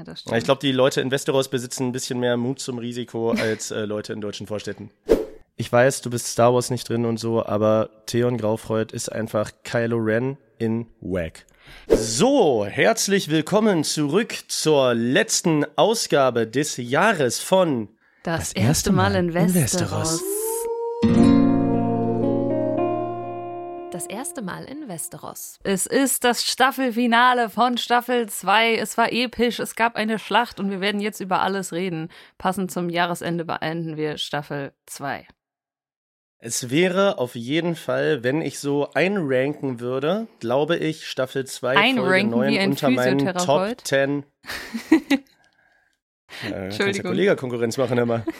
Ja, das stimmt. ich glaube, die Leute in Westeros besitzen ein bisschen mehr Mut zum Risiko als äh, Leute in deutschen Vorstädten. Ich weiß, du bist Star Wars nicht drin und so, aber Theon Graufreud ist einfach Kylo Ren in Wack. So, herzlich willkommen zurück zur letzten Ausgabe des Jahres von das, erste Mal in Westeros. Das erste Mal in Westeros. Es ist das Staffelfinale von Staffel 2. Es war episch, es gab eine Schlacht und wir werden jetzt über alles reden. Passend zum Jahresende beenden wir Staffel 2. Es wäre auf jeden Fall, wenn ich so einranken würde, glaube ich, Staffel 2 Folge Einranken 9 wie ein unter meinen Top Physiotherapeut? 10. äh, kannst ja Entschuldigung. Kollega-Konkurrenz machen immer.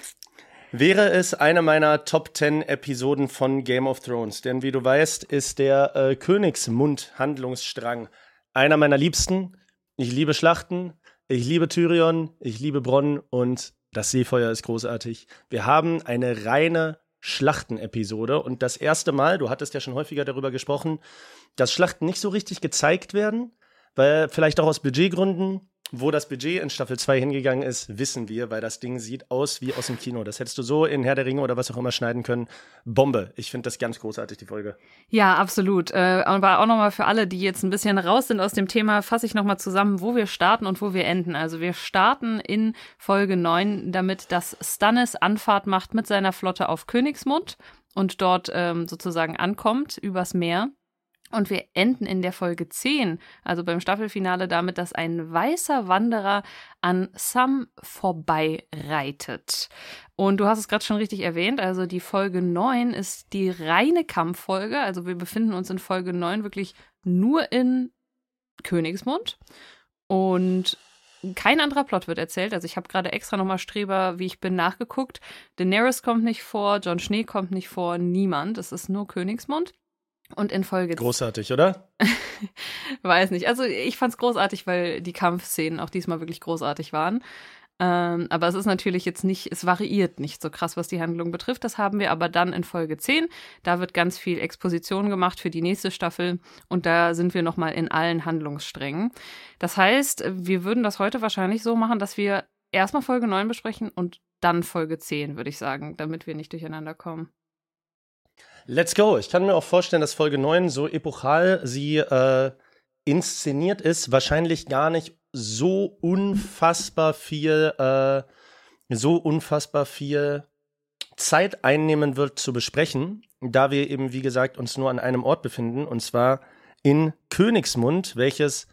Wäre es eine meiner Top 10 Episoden von Game of Thrones. Denn wie du weißt, ist der äh, Königsmund-Handlungsstrang einer meiner liebsten. Ich liebe Schlachten, ich liebe Tyrion, ich liebe Bronn und das Seefeuer ist großartig. Wir haben eine reine Schlachtenepisode und das erste Mal, du hattest ja schon häufiger darüber gesprochen, dass Schlachten nicht so richtig gezeigt werden, weil vielleicht auch aus Budgetgründen, wo das Budget in Staffel 2 hingegangen ist, wissen wir, weil das Ding sieht aus wie aus dem Kino. Das hättest du so in Herr der Ringe oder was auch immer schneiden können. Bombe. Ich finde das ganz großartig, die Folge. Ja, absolut. Äh, aber auch nochmal für alle, die jetzt ein bisschen raus sind aus dem Thema, fasse ich nochmal zusammen, wo wir starten und wo wir enden. Also wir starten in Folge 9 damit, dass Stannis Anfahrt macht mit seiner Flotte auf Königsmund und dort ähm, sozusagen ankommt übers Meer. Und wir enden in der Folge 10, also beim Staffelfinale, damit, dass ein weißer Wanderer an Sam vorbeireitet. Und du hast es gerade schon richtig erwähnt, also die Folge 9 ist die reine Kampffolge. Also wir befinden uns in Folge 9 wirklich nur in Königsmund. Und kein anderer Plot wird erzählt. Also ich habe gerade extra nochmal Streber, wie ich bin, nachgeguckt. Daenerys kommt nicht vor, Jon Schnee kommt nicht vor, niemand. Es ist nur Königsmund. Und in Folge Großartig, oder? Weiß nicht. Also ich fand's großartig, weil die Kampfszenen auch diesmal wirklich großartig waren. Ähm, aber es ist natürlich jetzt nicht, es variiert nicht so krass, was die Handlung betrifft. Das haben wir aber dann in Folge 10. Da wird ganz viel Exposition gemacht für die nächste Staffel und da sind wir nochmal in allen Handlungssträngen. Das heißt, wir würden das heute wahrscheinlich so machen, dass wir erstmal Folge 9 besprechen und dann Folge 10, würde ich sagen, damit wir nicht durcheinander kommen. Let's go. Ich kann mir auch vorstellen, dass Folge 9 so epochal sie äh, inszeniert ist, wahrscheinlich gar nicht so unfassbar viel, äh, so unfassbar viel Zeit einnehmen wird zu besprechen, da wir eben, wie gesagt, uns nur an einem Ort befinden, und zwar in Königsmund, welches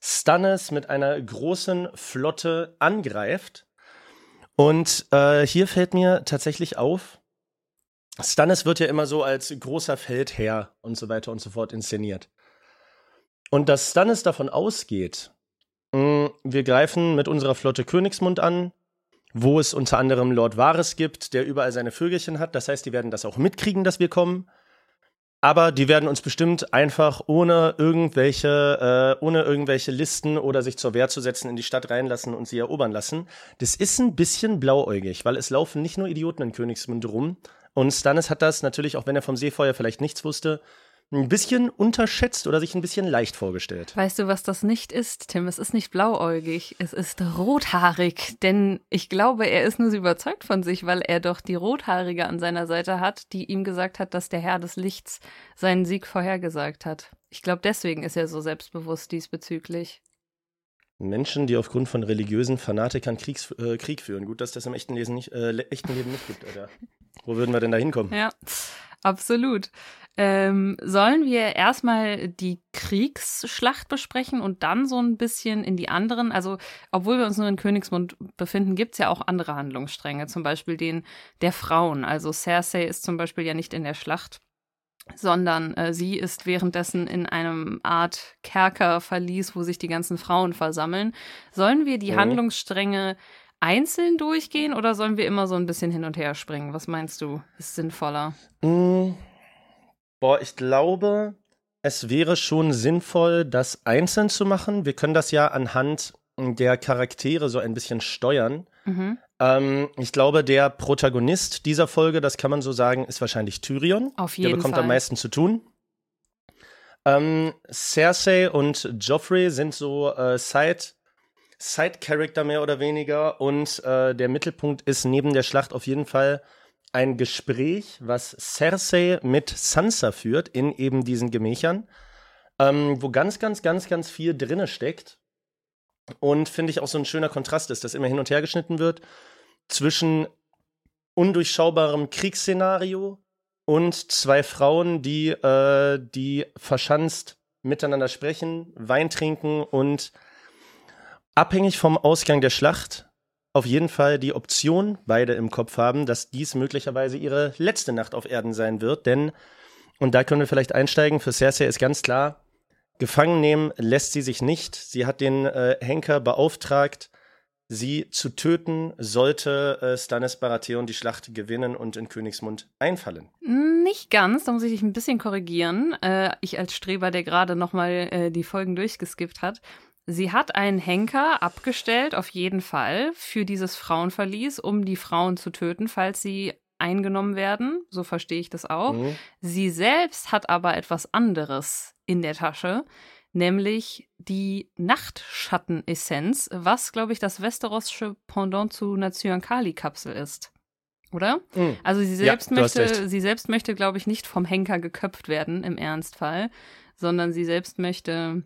Stannis mit einer großen Flotte angreift. Und äh, hier fällt mir tatsächlich auf, Stannis wird ja immer so als großer Feldherr und so weiter und so fort inszeniert. Und dass Stannis davon ausgeht, mh, wir greifen mit unserer Flotte Königsmund an, wo es unter anderem Lord Varys gibt, der überall seine Vögelchen hat. Das heißt, die werden das auch mitkriegen, dass wir kommen. Aber die werden uns bestimmt einfach ohne irgendwelche, äh, ohne irgendwelche Listen oder sich zur Wehr zu setzen in die Stadt reinlassen und sie erobern lassen. Das ist ein bisschen blauäugig, weil es laufen nicht nur Idioten in Königsmund rum. Und Stannis hat das natürlich, auch wenn er vom Seefeuer vielleicht nichts wusste, ein bisschen unterschätzt oder sich ein bisschen leicht vorgestellt. Weißt du, was das nicht ist, Tim? Es ist nicht blauäugig, es ist rothaarig. Denn ich glaube, er ist nur so überzeugt von sich, weil er doch die Rothaarige an seiner Seite hat, die ihm gesagt hat, dass der Herr des Lichts seinen Sieg vorhergesagt hat. Ich glaube, deswegen ist er so selbstbewusst diesbezüglich. Menschen, die aufgrund von religiösen Fanatikern Kriegs, äh, Krieg führen. Gut, dass das im echten, Lesen nicht, äh, echten Leben nicht gibt, Alter. Wo würden wir denn da hinkommen? Ja, absolut. Ähm, sollen wir erstmal die Kriegsschlacht besprechen und dann so ein bisschen in die anderen? Also, obwohl wir uns nur in Königsmund befinden, gibt's ja auch andere Handlungsstränge, zum Beispiel den der Frauen. Also Cersei ist zum Beispiel ja nicht in der Schlacht, sondern äh, sie ist währenddessen in einem Art Kerkerverlies, wo sich die ganzen Frauen versammeln. Sollen wir die Mhm. Handlungsstränge einzeln durchgehen oder sollen wir immer so ein bisschen hin und her springen? Was meinst du? Ist sinnvoller? Mm, boah, ich glaube, es wäre schon sinnvoll, das einzeln zu machen. Wir können das ja anhand der Charaktere so ein bisschen steuern. Mhm. Ähm, ich glaube, der Protagonist dieser Folge, das kann man so sagen, ist wahrscheinlich Tyrion. Auf Der jeden bekommt Fall. am meisten zu tun. Ähm, Cersei und Joffrey sind so äh, Side, Side-Character mehr oder weniger. Und äh, der Mittelpunkt ist neben der Schlacht auf jeden Fall ein Gespräch, was Cersei mit Sansa führt in eben diesen Gemächern, ähm, wo ganz, ganz, ganz, ganz viel drinne steckt. Und finde ich auch so ein schöner Kontrast ist, dass immer hin und her geschnitten wird zwischen undurchschaubarem Kriegsszenario und zwei Frauen, die, äh, die verschanzt miteinander sprechen, Wein trinken und abhängig vom Ausgang der Schlacht auf jeden Fall die Option beide im Kopf haben, dass dies möglicherweise ihre letzte Nacht auf Erden sein wird. Denn, und da können wir vielleicht einsteigen, für Cersei ist ganz klar, gefangen nehmen lässt sie sich nicht. Sie hat den äh, Henker beauftragt, sie zu töten, sollte äh, Stannis Baratheon die Schlacht gewinnen und in Königsmund einfallen. Nicht ganz, da muss ich dich ein bisschen korrigieren. Äh, ich als Streber, der gerade nochmal äh, die Folgen durchgeskippt hat. Sie hat einen Henker abgestellt, auf jeden Fall, für dieses Frauenverlies, um die Frauen zu töten, falls sie eingenommen werden. So verstehe ich das auch. Mhm. Sie selbst hat aber etwas anderes in der Tasche nämlich die Nachtschattenessenz, was, glaube ich, das westerosische Pendant zu einer Zyankali-Kapsel ist. Oder? Mhm. Also sie selbst ja, möchte, sie selbst möchte, glaube ich, nicht vom Henker geköpft werden im Ernstfall, sondern sie selbst möchte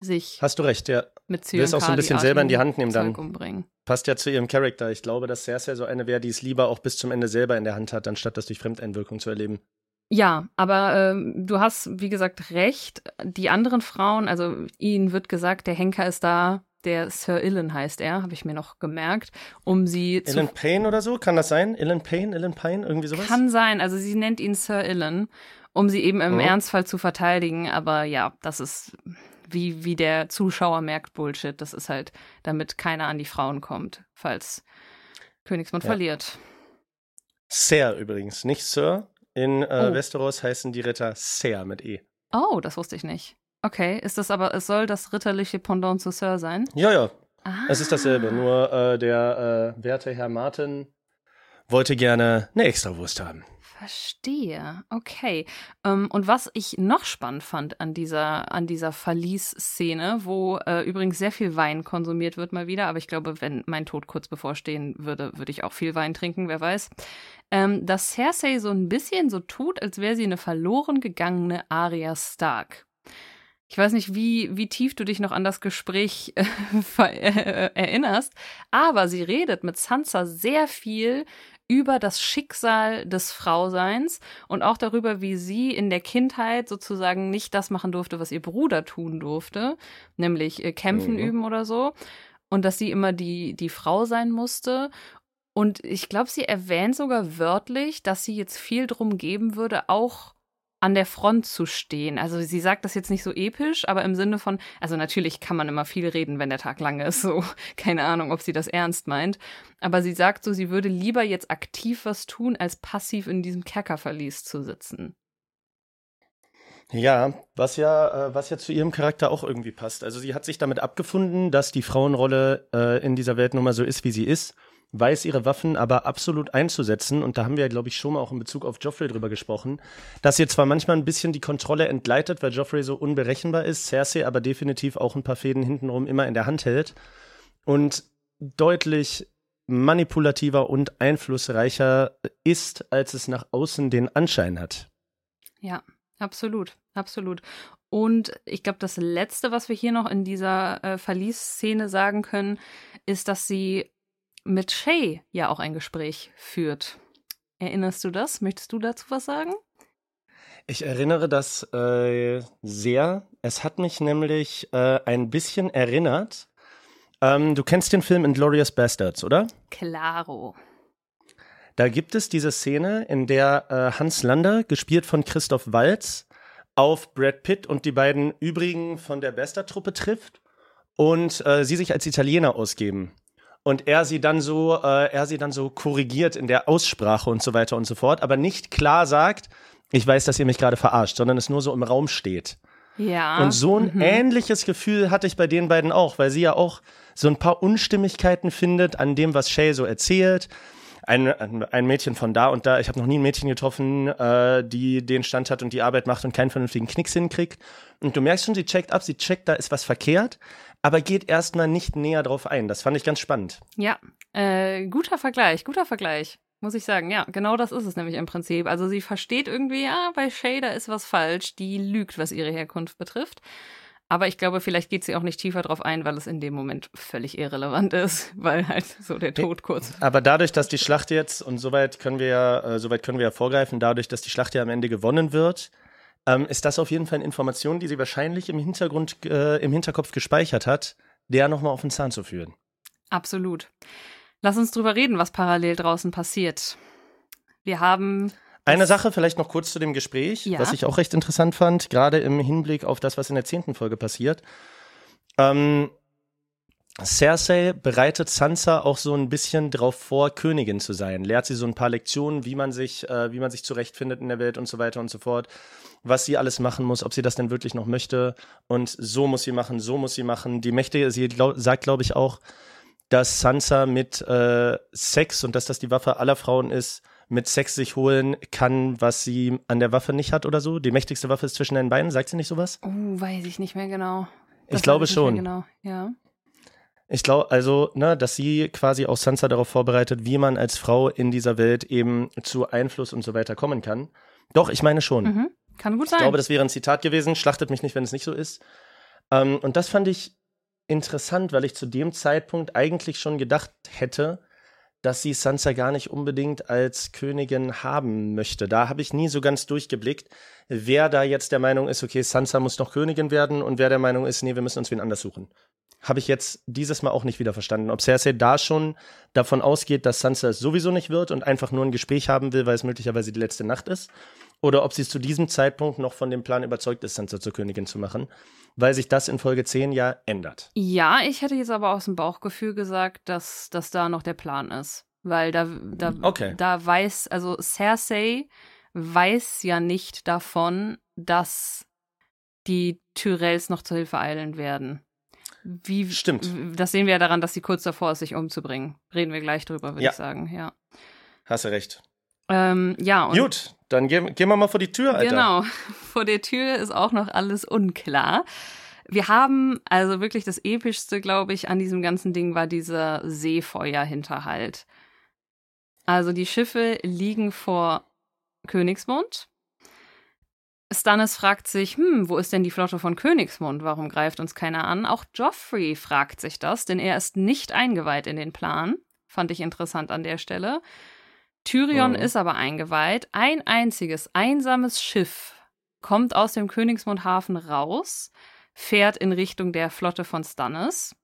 sich. Hast du recht, ja. Mit Zyankali Will es auch so ein bisschen selber in die Hand nehmen dann. Umbringen. Passt ja zu ihrem Charakter. Ich glaube, dass Cersei so eine wäre, die es lieber auch bis zum Ende selber in der Hand hat, anstatt das durch Fremdeinwirkung zu erleben. Ja, aber ähm, du hast, wie gesagt, recht. Die anderen Frauen, also ihnen wird gesagt, der Henker ist da, der Sir Illen heißt er, habe ich mir noch gemerkt, um sie zu. Illen Payne oder so? Kann das sein? Illen Payne, Illen Payne, irgendwie sowas? Kann sein, also sie nennt ihn Sir Illen, um sie eben im oh. Ernstfall zu verteidigen, aber ja, das ist wie, wie der Zuschauer merkt Bullshit. Das ist halt, damit keiner an die Frauen kommt, falls Königsmund ja. verliert. Sir übrigens, nicht Sir, in äh, oh. Westeros heißen die Ritter Ser mit E. Oh, das wusste ich nicht. Okay, ist das aber, es soll das ritterliche Pendant zu Sir sein? Ja, ja. Ah. Es ist dasselbe, nur äh, der äh, werte Herr Martin wollte gerne eine Extrawurst haben. Verstehe. Okay. Ähm, und was ich noch spannend fand an dieser, an dieser Verlies-Szene, wo äh, übrigens sehr viel Wein konsumiert wird mal wieder, aber ich glaube, wenn mein Tod kurz bevorstehen würde, würde ich auch viel Wein trinken, wer weiß. Ähm, dass Cersei so ein bisschen so tut, als wäre sie eine verloren gegangene Arya Stark. Ich weiß nicht, wie, wie tief du dich noch an das Gespräch äh, äh, erinnerst, aber sie redet mit Sansa sehr viel über das Schicksal des Frauseins und auch darüber, wie sie in der Kindheit sozusagen nicht das machen durfte, was ihr Bruder tun durfte, nämlich äh, kämpfen mhm. üben oder so. Und dass sie immer die, die Frau sein musste. Und ich glaube, sie erwähnt sogar wörtlich, dass sie jetzt viel drum geben würde, auch an der Front zu stehen. Also sie sagt das jetzt nicht so episch, aber im Sinne von, also natürlich kann man immer viel reden, wenn der Tag lang ist, so keine Ahnung, ob sie das ernst meint, aber sie sagt so, sie würde lieber jetzt aktiv was tun, als passiv in diesem Kerkerverlies zu sitzen. Ja, was ja, äh, was ja zu ihrem Charakter auch irgendwie passt. Also sie hat sich damit abgefunden, dass die Frauenrolle äh, in dieser Welt nun mal so ist, wie sie ist weiß ihre Waffen aber absolut einzusetzen. Und da haben wir glaube ich, schon mal auch in Bezug auf Joffrey drüber gesprochen, dass ihr zwar manchmal ein bisschen die Kontrolle entgleitet, weil Joffrey so unberechenbar ist, Cersei aber definitiv auch ein paar Fäden hintenrum immer in der Hand hält und deutlich manipulativer und einflussreicher ist, als es nach außen den Anschein hat. Ja, absolut, absolut. Und ich glaube, das Letzte, was wir hier noch in dieser äh, Verliesszene sagen können, ist, dass sie mit Shay ja auch ein Gespräch führt. Erinnerst du das? Möchtest du dazu was sagen? Ich erinnere das äh, sehr. Es hat mich nämlich äh, ein bisschen erinnert. Ähm, du kennst den Film Inglorious Bastards, oder? Claro. Da gibt es diese Szene, in der äh, Hans Lander, gespielt von Christoph Walz, auf Brad Pitt und die beiden übrigen von der Bastard-Truppe trifft und äh, sie sich als Italiener ausgeben und er sie dann so, äh, er sie dann so korrigiert in der Aussprache und so weiter und so fort, aber nicht klar sagt, ich weiß, dass ihr mich gerade verarscht, sondern es nur so im Raum steht. Ja. Und so ein mhm. ähnliches Gefühl hatte ich bei den beiden auch, weil sie ja auch so ein paar Unstimmigkeiten findet an dem, was Shay so erzählt. Ein, ein Mädchen von da und da, ich habe noch nie ein Mädchen getroffen, äh, die den Stand hat und die Arbeit macht und keinen vernünftigen Knicks hinkriegt. Und du merkst schon, sie checkt ab, sie checkt, da ist was verkehrt, aber geht erstmal nicht näher drauf ein. Das fand ich ganz spannend. Ja, äh, guter Vergleich, guter Vergleich. Muss ich sagen, ja, genau das ist es nämlich im Prinzip. Also sie versteht irgendwie, ja, bei Shader ist was falsch, die lügt, was ihre Herkunft betrifft. Aber ich glaube, vielleicht geht sie auch nicht tiefer drauf ein, weil es in dem Moment völlig irrelevant ist, weil halt so der Tod kurz. Aber dadurch, dass die Schlacht jetzt, und soweit können wir ja, äh, soweit können wir ja vorgreifen, dadurch, dass die Schlacht ja am Ende gewonnen wird, ähm, ist das auf jeden Fall eine Information, die sie wahrscheinlich im Hintergrund, äh, im Hinterkopf gespeichert hat, der nochmal auf den Zahn zu führen. Absolut. Lass uns drüber reden, was parallel draußen passiert. Wir haben eine Sache vielleicht noch kurz zu dem Gespräch, ja. was ich auch recht interessant fand, gerade im Hinblick auf das, was in der zehnten Folge passiert. Ähm, Cersei bereitet Sansa auch so ein bisschen drauf vor, Königin zu sein. Lehrt sie so ein paar Lektionen, wie man sich, äh, wie man sich zurechtfindet in der Welt und so weiter und so fort. Was sie alles machen muss, ob sie das denn wirklich noch möchte. Und so muss sie machen, so muss sie machen. Die Mächte, sie glaub, sagt, glaube ich, auch, dass Sansa mit äh, Sex und dass das die Waffe aller Frauen ist, mit Sex sich holen kann, was sie an der Waffe nicht hat oder so. Die mächtigste Waffe ist zwischen den Beinen. Sagt sie nicht sowas? Oh, weiß ich nicht mehr genau. Das ich glaube ich schon. Genau, ja. Ich glaube, also, ne, dass sie quasi auch Sansa darauf vorbereitet, wie man als Frau in dieser Welt eben zu Einfluss und so weiter kommen kann. Doch, ich meine schon. Mhm. Kann gut sein. Ich glaube, das wäre ein Zitat gewesen. Schlachtet mich nicht, wenn es nicht so ist. Ähm, und das fand ich interessant, weil ich zu dem Zeitpunkt eigentlich schon gedacht hätte, dass sie Sansa gar nicht unbedingt als Königin haben möchte. Da habe ich nie so ganz durchgeblickt, wer da jetzt der Meinung ist, okay, Sansa muss noch Königin werden und wer der Meinung ist, nee, wir müssen uns wen anders suchen. Habe ich jetzt dieses Mal auch nicht wieder verstanden. Ob Cersei da schon davon ausgeht, dass Sansa es sowieso nicht wird und einfach nur ein Gespräch haben will, weil es möglicherweise die letzte Nacht ist. Oder ob sie zu diesem Zeitpunkt noch von dem Plan überzeugt ist, Sansa zur Königin zu machen weil sich das in Folge 10 ja ändert. Ja, ich hätte jetzt aber aus dem Bauchgefühl gesagt, dass, dass da noch der Plan ist. Weil da, da, okay. da weiß, also Cersei weiß ja nicht davon, dass die Tyrells noch zur Hilfe eilen werden. Wie, Stimmt. Das sehen wir ja daran, dass sie kurz davor ist, sich umzubringen. Reden wir gleich drüber, würde ja. ich sagen, ja. Hast du recht. Ähm, ja. Gut, dann gehen, gehen wir mal vor die Tür, Alter. Genau, vor der Tür ist auch noch alles unklar. Wir haben also wirklich das epischste, glaube ich, an diesem ganzen Ding war dieser Seefeuerhinterhalt. Also die Schiffe liegen vor Königsmund. Stannis fragt sich, hm, wo ist denn die Flotte von Königsmund? Warum greift uns keiner an? Auch Joffrey fragt sich das, denn er ist nicht eingeweiht in den Plan. Fand ich interessant an der Stelle. Tyrion oh. ist aber eingeweiht. Ein einziges, einsames Schiff kommt aus dem Königsmundhafen raus, fährt in Richtung der Flotte von Stannis.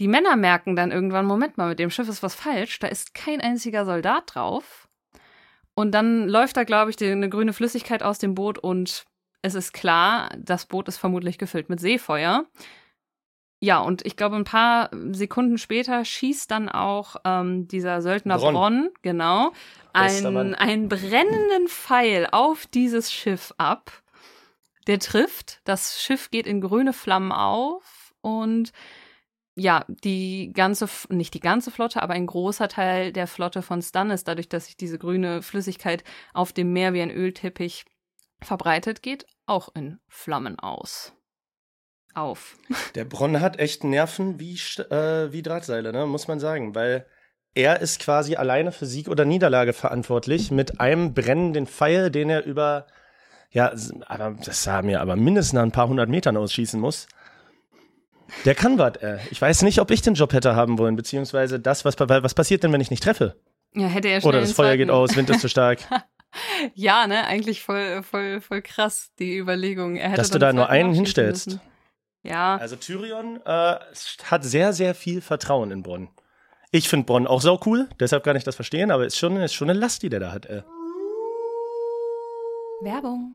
Die Männer merken dann irgendwann, Moment mal, mit dem Schiff ist was falsch, da ist kein einziger Soldat drauf. Und dann läuft da, glaube ich, eine grüne Flüssigkeit aus dem Boot und es ist klar, das Boot ist vermutlich gefüllt mit Seefeuer. Ja, und ich glaube, ein paar Sekunden später schießt dann auch ähm, dieser Söldner Bronn, Bronn genau, einen brennenden Pfeil auf dieses Schiff ab. Der trifft, das Schiff geht in grüne Flammen auf und ja, die ganze, nicht die ganze Flotte, aber ein großer Teil der Flotte von Stannis, dadurch, dass sich diese grüne Flüssigkeit auf dem Meer wie ein Ölteppich verbreitet, geht auch in Flammen aus auf. Der Bronn hat echt Nerven wie, äh, wie Drahtseile, ne? muss man sagen, weil er ist quasi alleine für Sieg oder Niederlage verantwortlich mit einem brennenden Pfeil, den er über, ja, aber das sah mir aber mindestens ein paar hundert Metern ausschießen muss. Der kann was, äh. Ich weiß nicht, ob ich den Job hätte haben wollen, beziehungsweise das, was, was passiert denn, wenn ich nicht treffe? Ja, hätte er schnell Oder das Feuer geht aus, Wind ist zu stark. ja, ne, eigentlich voll, voll, voll krass, die Überlegung. Er hätte Dass du da nur einen hinstellst. Müssen. Ja. Also Tyrion äh, hat sehr, sehr viel Vertrauen in Bronn. Ich finde Bronn auch sau cool, deshalb kann ich das verstehen, aber ist schon, ist schon eine Last, die der da hat. Äh. Werbung.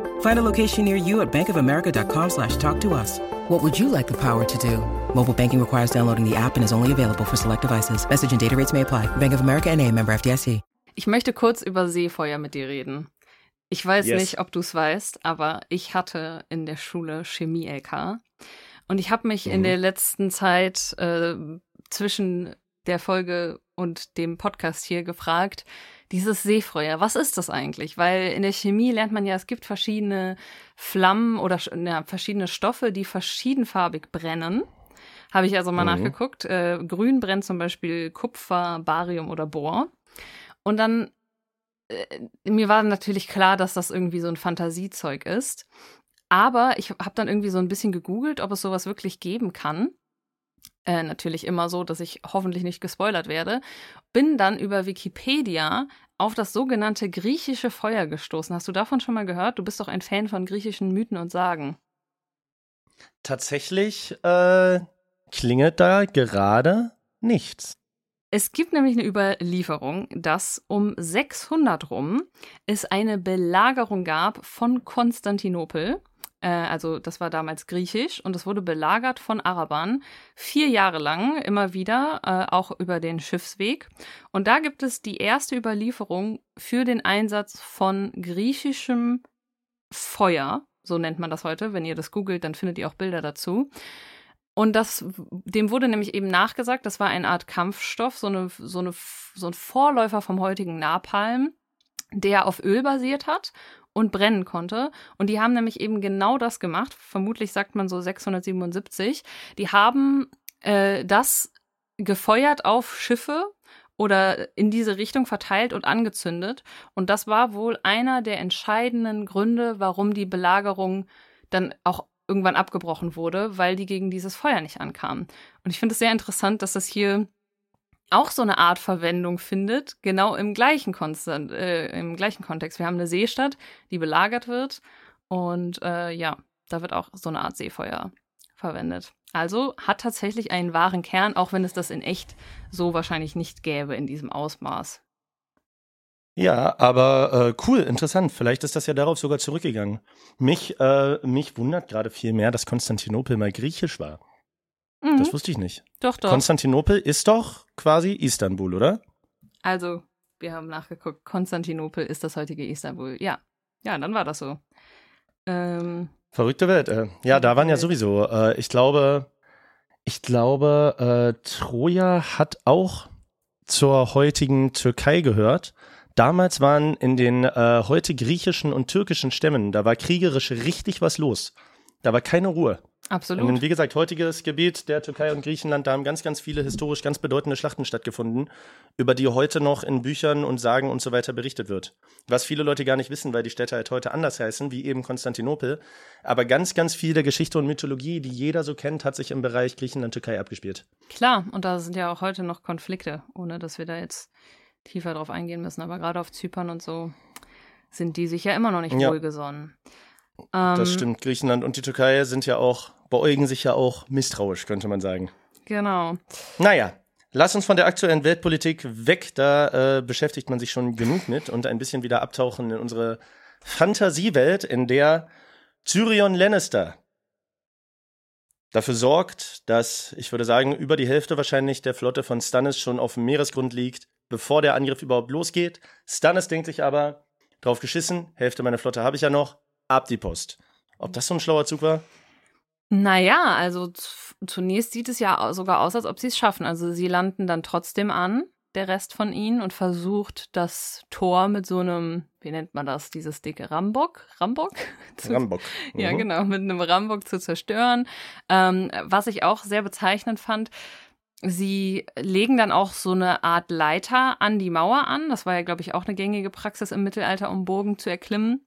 Find a location near you at bankofamerica.com slash talk to us. What would you like the power to do? Mobile banking requires downloading the app and is only available for select devices. Message and data rates may apply. Bank of America and a member FDIC. Ich möchte kurz über Seefeuer mit dir reden. Ich weiß Yes. nicht, ob du es weißt, aber ich hatte in der Schule Chemie-LK. Und ich habe mich in Mhm. der letzten Zeit äh, zwischen der Folge und dem Podcast hier gefragt, dieses Seefeuer, was ist das eigentlich? Weil in der Chemie lernt man ja, es gibt verschiedene Flammen oder ja, verschiedene Stoffe, die verschiedenfarbig brennen. Habe ich also mal Mhm. nachgeguckt. Äh, grün brennt zum Beispiel Kupfer, Barium oder Bohr. Und dann, äh, mir war natürlich klar, dass das irgendwie so ein Fantasiezeug ist. Aber ich habe dann irgendwie so ein bisschen gegoogelt, ob es sowas wirklich geben kann. Äh, natürlich immer so, dass ich hoffentlich nicht gespoilert werde. Bin dann über Wikipedia auf das sogenannte griechische Feuer gestoßen. Hast du davon schon mal gehört? Du bist doch ein Fan von griechischen Mythen und Sagen. Tatsächlich äh, klingelt da gerade nichts. Es gibt nämlich eine Überlieferung, dass um 600 rum es eine Belagerung gab von Konstantinopel. Äh, also das war damals griechisch und es wurde belagert von Arabern vier Jahre lang, immer wieder, äh, auch über den Schiffsweg. Und da gibt es die erste Überlieferung für den Einsatz von griechischem Feuer. So nennt man das heute. Wenn ihr das googelt, dann findet ihr auch Bilder dazu. Und das, dem wurde nämlich eben nachgesagt, das war eine Art Kampfstoff, so, eine, so, eine, so ein Vorläufer vom heutigen Napalm, der auf Öl basiert hat und brennen konnte. Und die haben nämlich eben genau das gemacht. Vermutlich sagt man so 677. Die haben äh, das gefeuert auf Schiffe oder in diese Richtung verteilt und angezündet. Und das war wohl einer der entscheidenden Gründe, warum die Belagerung dann auch irgendwann abgebrochen wurde, weil die gegen dieses Feuer nicht ankamen. Und ich finde es sehr interessant, dass das hier auch so eine Art Verwendung findet, genau im gleichen, Konstant, äh, im gleichen Kontext. Wir haben eine Seestadt, die belagert wird und äh, ja, da wird auch so eine Art Seefeuer verwendet. Also hat tatsächlich einen wahren Kern, auch wenn es das in echt so wahrscheinlich nicht gäbe in diesem Ausmaß. Ja, aber äh, cool, interessant. Vielleicht ist das ja darauf sogar zurückgegangen. Mich, äh, mich wundert gerade viel mehr, dass Konstantinopel mal griechisch war. Mhm, Das wusste ich nicht. doch, doch. Konstantinopel ist doch quasi Istanbul, oder? Also, wir haben nachgeguckt. Konstantinopel ist das heutige Istanbul. Ja, ja, dann war das so. Ähm, Verrückte Welt. Äh. Ja, da waren ja sowieso. Äh, ich glaube, ich glaube, äh, Troja hat auch zur heutigen Türkei gehört. Damals waren in den äh, heute griechischen und türkischen Stämmen, da war kriegerisch richtig was los. Da war keine Ruhe. Absolut. Und wie gesagt, heutiges Gebiet der Türkei und Griechenland, da haben ganz, ganz viele historisch ganz bedeutende Schlachten stattgefunden, über die heute noch in Büchern und Sagen und so weiter berichtet wird. Was viele Leute gar nicht wissen, weil die Städte halt heute anders heißen, wie eben Konstantinopel. Aber ganz, ganz viel der Geschichte und Mythologie, die jeder so kennt, hat sich im Bereich Griechenland-Türkei abgespielt. Klar, und da sind ja auch heute noch Konflikte, ohne dass wir da jetzt tiefer drauf eingehen müssen. Aber gerade auf Zypern und so sind die sich ja immer noch nicht Ja. wohlgesonnen. Das Ähm, stimmt. Griechenland und die Türkei sind ja auch, beäugen sich ja auch misstrauisch, könnte man sagen. Genau. Naja, lass uns von der aktuellen Weltpolitik weg, da äh, beschäftigt man sich schon genug mit und ein bisschen wieder abtauchen in unsere Fantasiewelt, in der Tyrion Lannister dafür sorgt, dass, ich würde sagen, über die Hälfte wahrscheinlich der Flotte von Stannis schon auf dem Meeresgrund liegt, bevor der Angriff überhaupt losgeht. Stannis denkt sich aber, drauf geschissen, Hälfte meiner Flotte habe ich ja noch, ab die Post. Ob das so ein schlauer Zug war? Naja, also zunächst sieht es ja sogar aus, als ob sie es schaffen. Also sie landen dann trotzdem an, der Rest von ihnen, und versucht das Tor mit so einem, wie nennt man das, dieses dicke Rambock? Rambock? Zu- Rambock. Ja, Mhm. genau, mit einem Rambock zu zerstören. Ähm, was ich auch sehr bezeichnend fand, sie legen dann auch so eine Art Leiter an die Mauer an. Das war ja, glaube ich, auch eine gängige Praxis im Mittelalter, um Burgen zu erklimmen.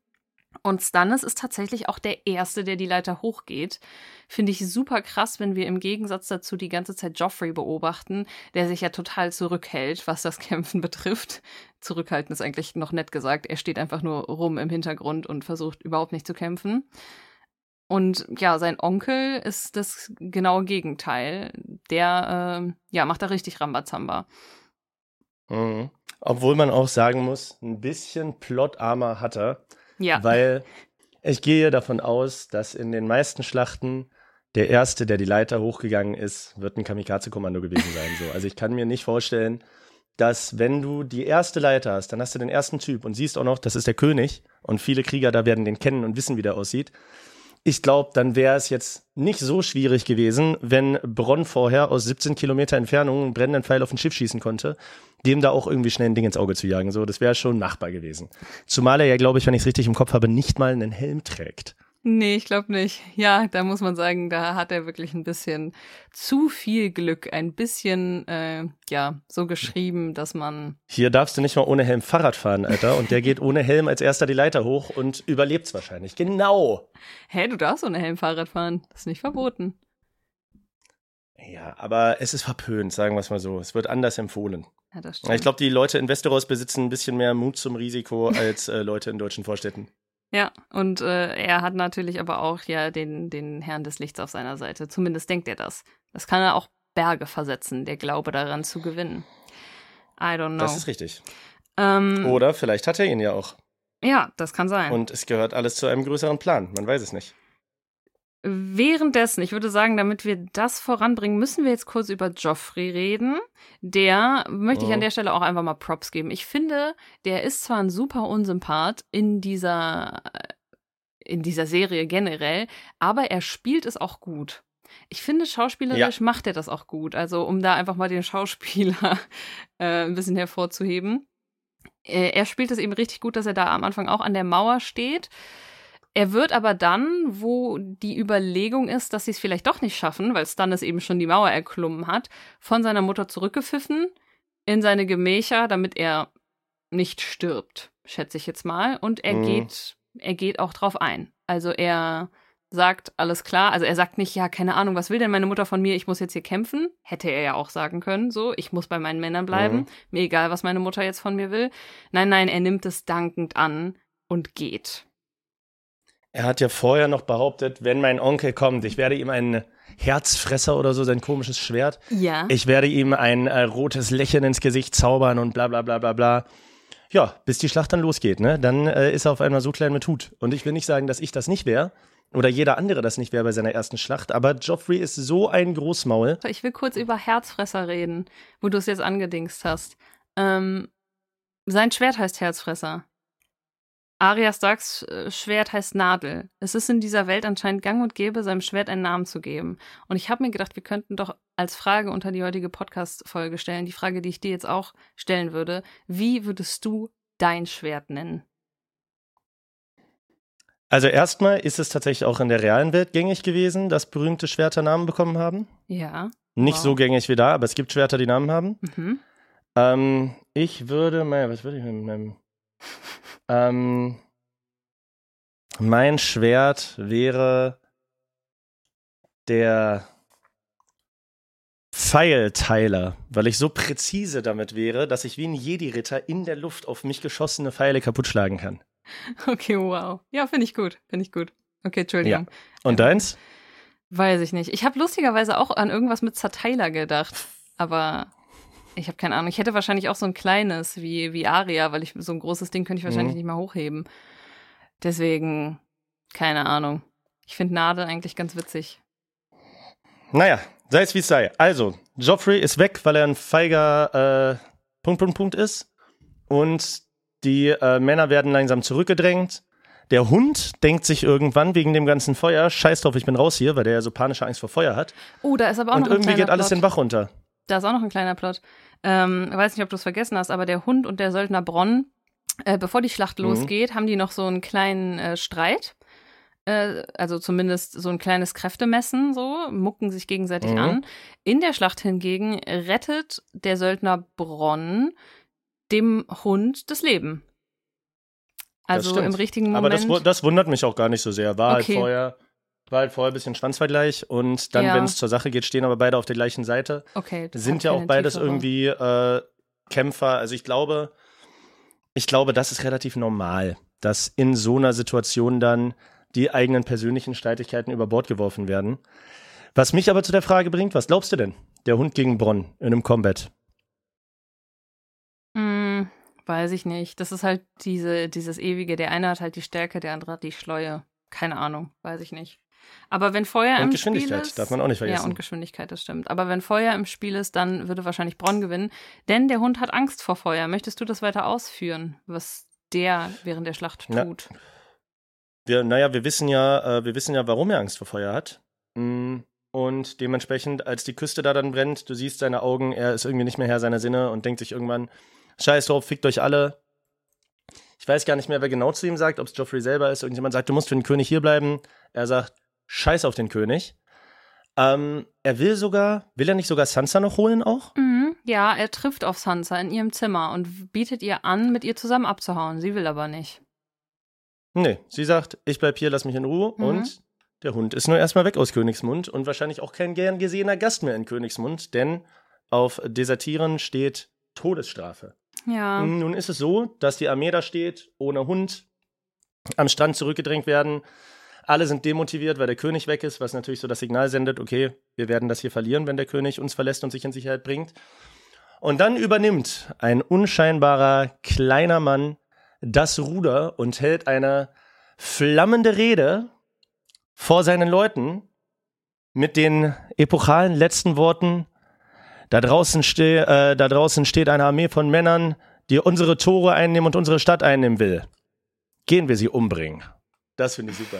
Und Stannis ist tatsächlich auch der Erste, der die Leiter hochgeht. Finde ich super krass, wenn wir im Gegensatz dazu die ganze Zeit Joffrey beobachten, der sich ja total zurückhält, was das Kämpfen betrifft. Zurückhalten ist eigentlich noch nett gesagt. Er steht einfach nur rum im Hintergrund und versucht überhaupt nicht zu kämpfen. Und ja, sein Onkel ist das genaue Gegenteil. Der äh, ja, macht da richtig Rambazamba. Mhm. Obwohl man auch sagen muss, ein bisschen Plot-Armor hat er. Ja. Weil ich gehe davon aus, dass in den meisten Schlachten der Erste, der die Leiter hochgegangen ist, wird ein Kamikaze-Kommando gewesen sein. So. Also ich kann mir nicht vorstellen, dass wenn du die erste Leiter hast, dann hast du den ersten Typ und siehst auch noch, das ist der König und viele Krieger da werden den kennen und wissen, wie der aussieht. Ich glaube, dann wäre es jetzt nicht so schwierig gewesen, wenn Bronn vorher aus 17 Kilometer Entfernung einen brennenden Pfeil auf ein Schiff schießen konnte, dem da auch irgendwie schnell ein Ding ins Auge zu jagen. So, das wäre schon machbar gewesen. Zumal er ja, glaube ich, wenn ich es richtig im Kopf habe, nicht mal einen Helm trägt. Nee, ich glaube nicht. Ja, da muss man sagen, da hat er wirklich ein bisschen zu viel Glück, ein bisschen, äh, ja, so geschrieben, dass man. Hier darfst du nicht mal ohne Helm Fahrrad fahren, Alter. Und der geht ohne Helm als erster die Leiter hoch und überlebt's wahrscheinlich. Genau. Hä, du darfst ohne Helm Fahrrad fahren. Das ist nicht verboten. Ja, aber es ist verpönt, sagen wir es mal so. Es wird anders empfohlen. Ja, das stimmt. Ich glaube, die Leute in Westeros besitzen ein bisschen mehr Mut zum Risiko als äh, Leute in deutschen Vorstädten. Ja, und äh, er hat natürlich aber auch ja den, den Herrn des Lichts auf seiner Seite. Zumindest denkt er das. Das kann er auch Berge versetzen, der Glaube daran zu gewinnen. I don't know. Das ist richtig. ähm, Oder vielleicht hat er ihn ja auch. ja, das kann sein. Und es gehört alles zu einem größeren Plan. Man weiß es nicht. Währenddessen, ich würde sagen, damit wir das voranbringen, müssen wir jetzt kurz über Joffrey reden. Der möchte ich an Mhm. der Stelle auch einfach mal Props geben. Ich finde, der ist zwar ein super Unsympath in dieser, in dieser Serie generell, aber er spielt es auch gut. Ich finde, schauspielerisch macht er das auch gut. Also, um da einfach mal den Schauspieler äh, ein bisschen hervorzuheben. Äh, er spielt es eben richtig gut, dass er da am Anfang auch an der Mauer steht. Er wird aber dann, wo die Überlegung ist, dass sie es vielleicht doch nicht schaffen, weil Stannis eben schon die Mauer erklommen hat, von seiner Mutter zurückgepfiffen in seine Gemächer, damit er nicht stirbt, schätze ich jetzt mal. Und er Mhm. geht, er geht auch drauf ein. Also er sagt alles klar. Also er sagt nicht, ja, keine Ahnung, was will denn meine Mutter von mir? Ich muss jetzt hier kämpfen. Hätte er ja auch sagen können, so, ich muss bei meinen Männern bleiben. Mhm. Mir egal, was meine Mutter jetzt von mir will. Nein, nein, er nimmt es dankend an und geht. Er hat ja vorher noch behauptet, wenn mein Onkel kommt, ich werde ihm einen Herzfresser oder so, sein komisches Schwert. Ja. Ich werde ihm ein äh, rotes Lächeln ins Gesicht zaubern und bla bla bla bla bla. Ja, bis die Schlacht dann losgeht, ne? Dann äh, ist er auf einmal so klein mit Hut. Und ich will nicht sagen, dass ich das nicht wäre. Oder jeder andere das nicht wäre bei seiner ersten Schlacht. Aber Joffrey ist so ein Großmaul. Ich will kurz über Herzfresser reden, wo du es jetzt angedingst hast. Ähm, sein Schwert heißt Herzfresser. Arya Starks äh, Schwert heißt Nadel. Es ist in dieser Welt anscheinend gang und gäbe, seinem Schwert einen Namen zu geben. Und ich habe mir gedacht, wir könnten doch als Frage unter die heutige Podcast-Folge stellen, die Frage, die ich dir jetzt auch stellen würde. Wie würdest du dein Schwert nennen? Also erstmal ist es tatsächlich auch in der realen Welt gängig gewesen, dass berühmte Schwerter Namen bekommen haben. Ja. Nicht Wow. so gängig wie da, aber es gibt Schwerter, die Namen haben. Mhm. Ähm, ich würde, mein, was würde ich mit meinem, ähm, mein Schwert wäre der Pfeilteiler, weil ich so präzise damit wäre, dass ich wie ein Jedi-Ritter in der Luft auf mich geschossene Pfeile kaputt schlagen kann. Okay, wow. Ja, finde ich gut. Finde ich gut. Okay, Entschuldigung. Und deins? Weiß ich nicht. Ich habe lustigerweise auch an irgendwas mit Zerteiler gedacht, aber ich habe keine Ahnung. Ich hätte wahrscheinlich auch so ein kleines wie, wie Aria, weil ich so ein großes Ding könnte ich wahrscheinlich Mhm. nicht mal hochheben. Deswegen, keine Ahnung. Ich finde Nadel eigentlich ganz witzig. Naja, sei es wie es sei. Also, Joffrey ist weg, weil er ein feiger äh, Punkt, Punkt, Punkt ist. Und die äh, Männer werden langsam zurückgedrängt. Der Hund denkt sich irgendwann wegen dem ganzen Feuer, scheiß drauf, ich bin raus hier, weil der ja so panische Angst vor Feuer hat. Oh, da ist aber auch Und noch ein irgendwie geht alles Plot. den Bach runter. Da ist auch noch ein kleiner Plot. Ähm, ich weiß nicht, ob du es vergessen hast, aber der Hund und der Söldner Bronn, äh, bevor die Schlacht Mhm. losgeht, haben die noch so einen kleinen äh, Streit. Äh, also zumindest so ein kleines Kräftemessen, so, mucken sich gegenseitig Mhm. an. In der Schlacht hingegen rettet der Söldner Bronn dem Hund das Leben. Also im richtigen Aber Moment. das, wu- das wundert mich auch gar nicht so sehr. War Okay. halt vorher, war halt vorher ein bisschen Schwanzvergleich und dann, Ja. wenn es zur Sache geht, stehen aber beide auf der gleichen Seite. okay, sind ja auch beides tiefere- irgendwie äh, Kämpfer. Also ich glaube, ich glaube, das ist relativ normal, dass in so einer Situation dann die eigenen persönlichen Streitigkeiten über Bord geworfen werden. Was mich aber zu der Frage bringt, was glaubst du denn? Der Hund gegen Bronn in einem Combat. Hm, weiß ich nicht. Das ist halt diese, dieses ewige, der eine hat halt die Stärke, der andere hat die Schleue. Keine Ahnung, weiß ich nicht. Aber wenn Feuer Und im Geschwindigkeit, Spiel ist, darf man auch nicht Ja, vergessen. und Geschwindigkeit, das stimmt. Aber wenn Feuer im Spiel ist, dann würde wahrscheinlich Bronn gewinnen. Denn der Hund hat Angst vor Feuer. Möchtest du das weiter ausführen, was der während der Schlacht Ja. tut? Wir, naja, wir wissen ja, äh, wir wissen ja, warum er Angst vor Feuer hat. Mm, Und dementsprechend, als die Küste da dann brennt, du siehst seine Augen, er ist irgendwie nicht mehr Herr seiner Sinne und denkt sich irgendwann, scheiß drauf, fickt euch alle. Ich weiß gar nicht mehr, wer genau zu ihm sagt, ob es Joffrey selber ist. Irgendjemand sagt, du musst für den König hierbleiben. Er sagt, scheiß auf den König. Ähm, er will sogar, will er nicht sogar Sansa noch holen auch? Mhm. Ja, er trifft auf Sansa in ihrem Zimmer und bietet ihr an, mit ihr zusammen abzuhauen. Sie will aber nicht. Nee, sie sagt, ich bleib hier, lass mich in Ruhe. Mhm. Und der Hund ist nur erstmal weg aus Königsmund und wahrscheinlich auch kein gern gesehener Gast mehr in Königsmund, denn auf Desertieren steht Todesstrafe. Ja. Nun ist es so, dass die Armee da steht, ohne Hund, am Strand zurückgedrängt werden. Alle sind demotiviert, weil der König weg ist, was natürlich so das Signal sendet, okay, wir werden das hier verlieren, wenn der König uns verlässt und sich in Sicherheit bringt. Und dann übernimmt ein unscheinbarer kleiner Mann das Ruder und hält eine flammende Rede vor seinen Leuten mit den epochalen letzten Worten, da draußen, ste äh, da draußen steht eine Armee von Männern, die unsere Tore einnehmen und unsere Stadt einnehmen will. Gehen wir sie umbringen. Das finde ich super.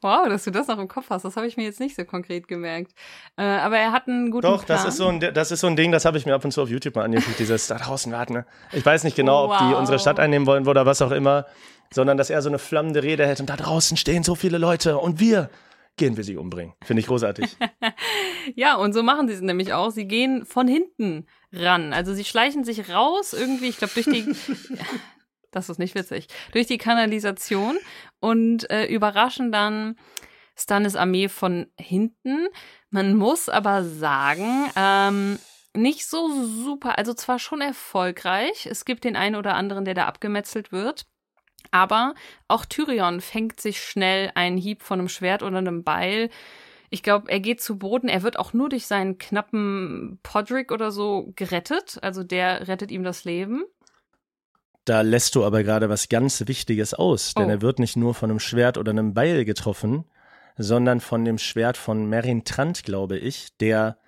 Wow, dass du das noch im Kopf hast. Das habe ich mir jetzt nicht so konkret gemerkt. Äh, aber er hat einen guten Doch, Plan. das ist, so ein, das ist so ein Ding, das habe ich mir ab und zu auf YouTube mal angeguckt, dieses da draußen warten. Ne? Ich weiß nicht genau, ob die Wow. unsere Stadt einnehmen wollen oder was auch immer, sondern dass er so eine flammende Rede hält und da draußen stehen so viele Leute und wir gehen wir sie umbringen. Finde ich großartig. Ja, und so machen sie es nämlich auch. Sie gehen von hinten ran. Also sie schleichen sich raus irgendwie, ich glaube, durch die. das ist nicht witzig. Durch die Kanalisation und äh, überraschen dann Stannis Armee von hinten. Man muss aber sagen, ähm, nicht so super, also zwar schon erfolgreich. Es gibt den einen oder anderen, der da abgemetzelt wird. Aber auch Tyrion fängt sich schnell einen Hieb von einem Schwert oder einem Beil. Ich glaube, er geht zu Boden. Er wird auch nur durch seinen knappen Podrick oder so gerettet. Also der rettet ihm das Leben. Da lässt du aber gerade was ganz Wichtiges aus, denn Oh. er wird nicht nur von einem Schwert oder einem Beil getroffen, sondern von dem Schwert von Merin Trant, glaube ich, der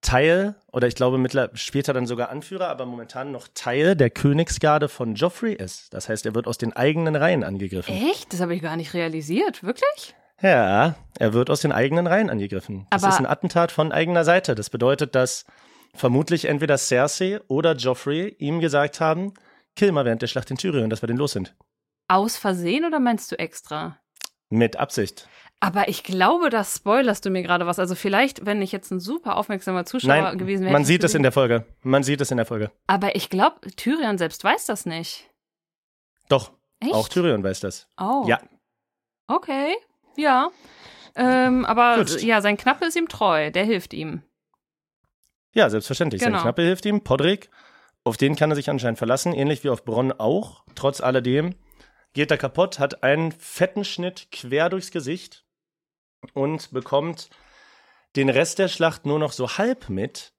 Teil, oder ich glaube später dann sogar Anführer, aber momentan noch Teil der Königsgarde von Joffrey ist. Das heißt, er wird aus den eigenen Reihen angegriffen. Echt? Das habe ich gar nicht realisiert. Wirklich? Ja, er wird aus den eigenen Reihen angegriffen. Das Aber- ist ein Attentat von eigener Seite. Das bedeutet, dass vermutlich entweder Cersei oder Joffrey ihm gesagt haben, kill mal während der Schlacht in Tyrion, dass wir den los sind. Aus Versehen oder meinst du extra? Mit Absicht. Aber ich glaube, da spoilerst du mir gerade was. Also vielleicht, wenn ich jetzt ein super aufmerksamer Zuschauer Nein, gewesen wäre. man sieht es in der Folge. Man sieht es in der Folge. Aber ich glaube, Tyrion selbst weiß das nicht. Doch, Echt? auch Tyrion weiß das. Oh. Ja, Okay. Ja. Ähm, aber Gut. ja, sein Knappe ist ihm treu. Der hilft ihm. ja, selbstverständlich. Genau. Sein Knappe hilft ihm, Podrick. Auf den kann er sich anscheinend verlassen, ähnlich wie auf Bronn auch. Trotz alledem geht er kaputt, hat einen fetten Schnitt quer durchs Gesicht und bekommt den Rest der Schlacht nur noch so halb mit.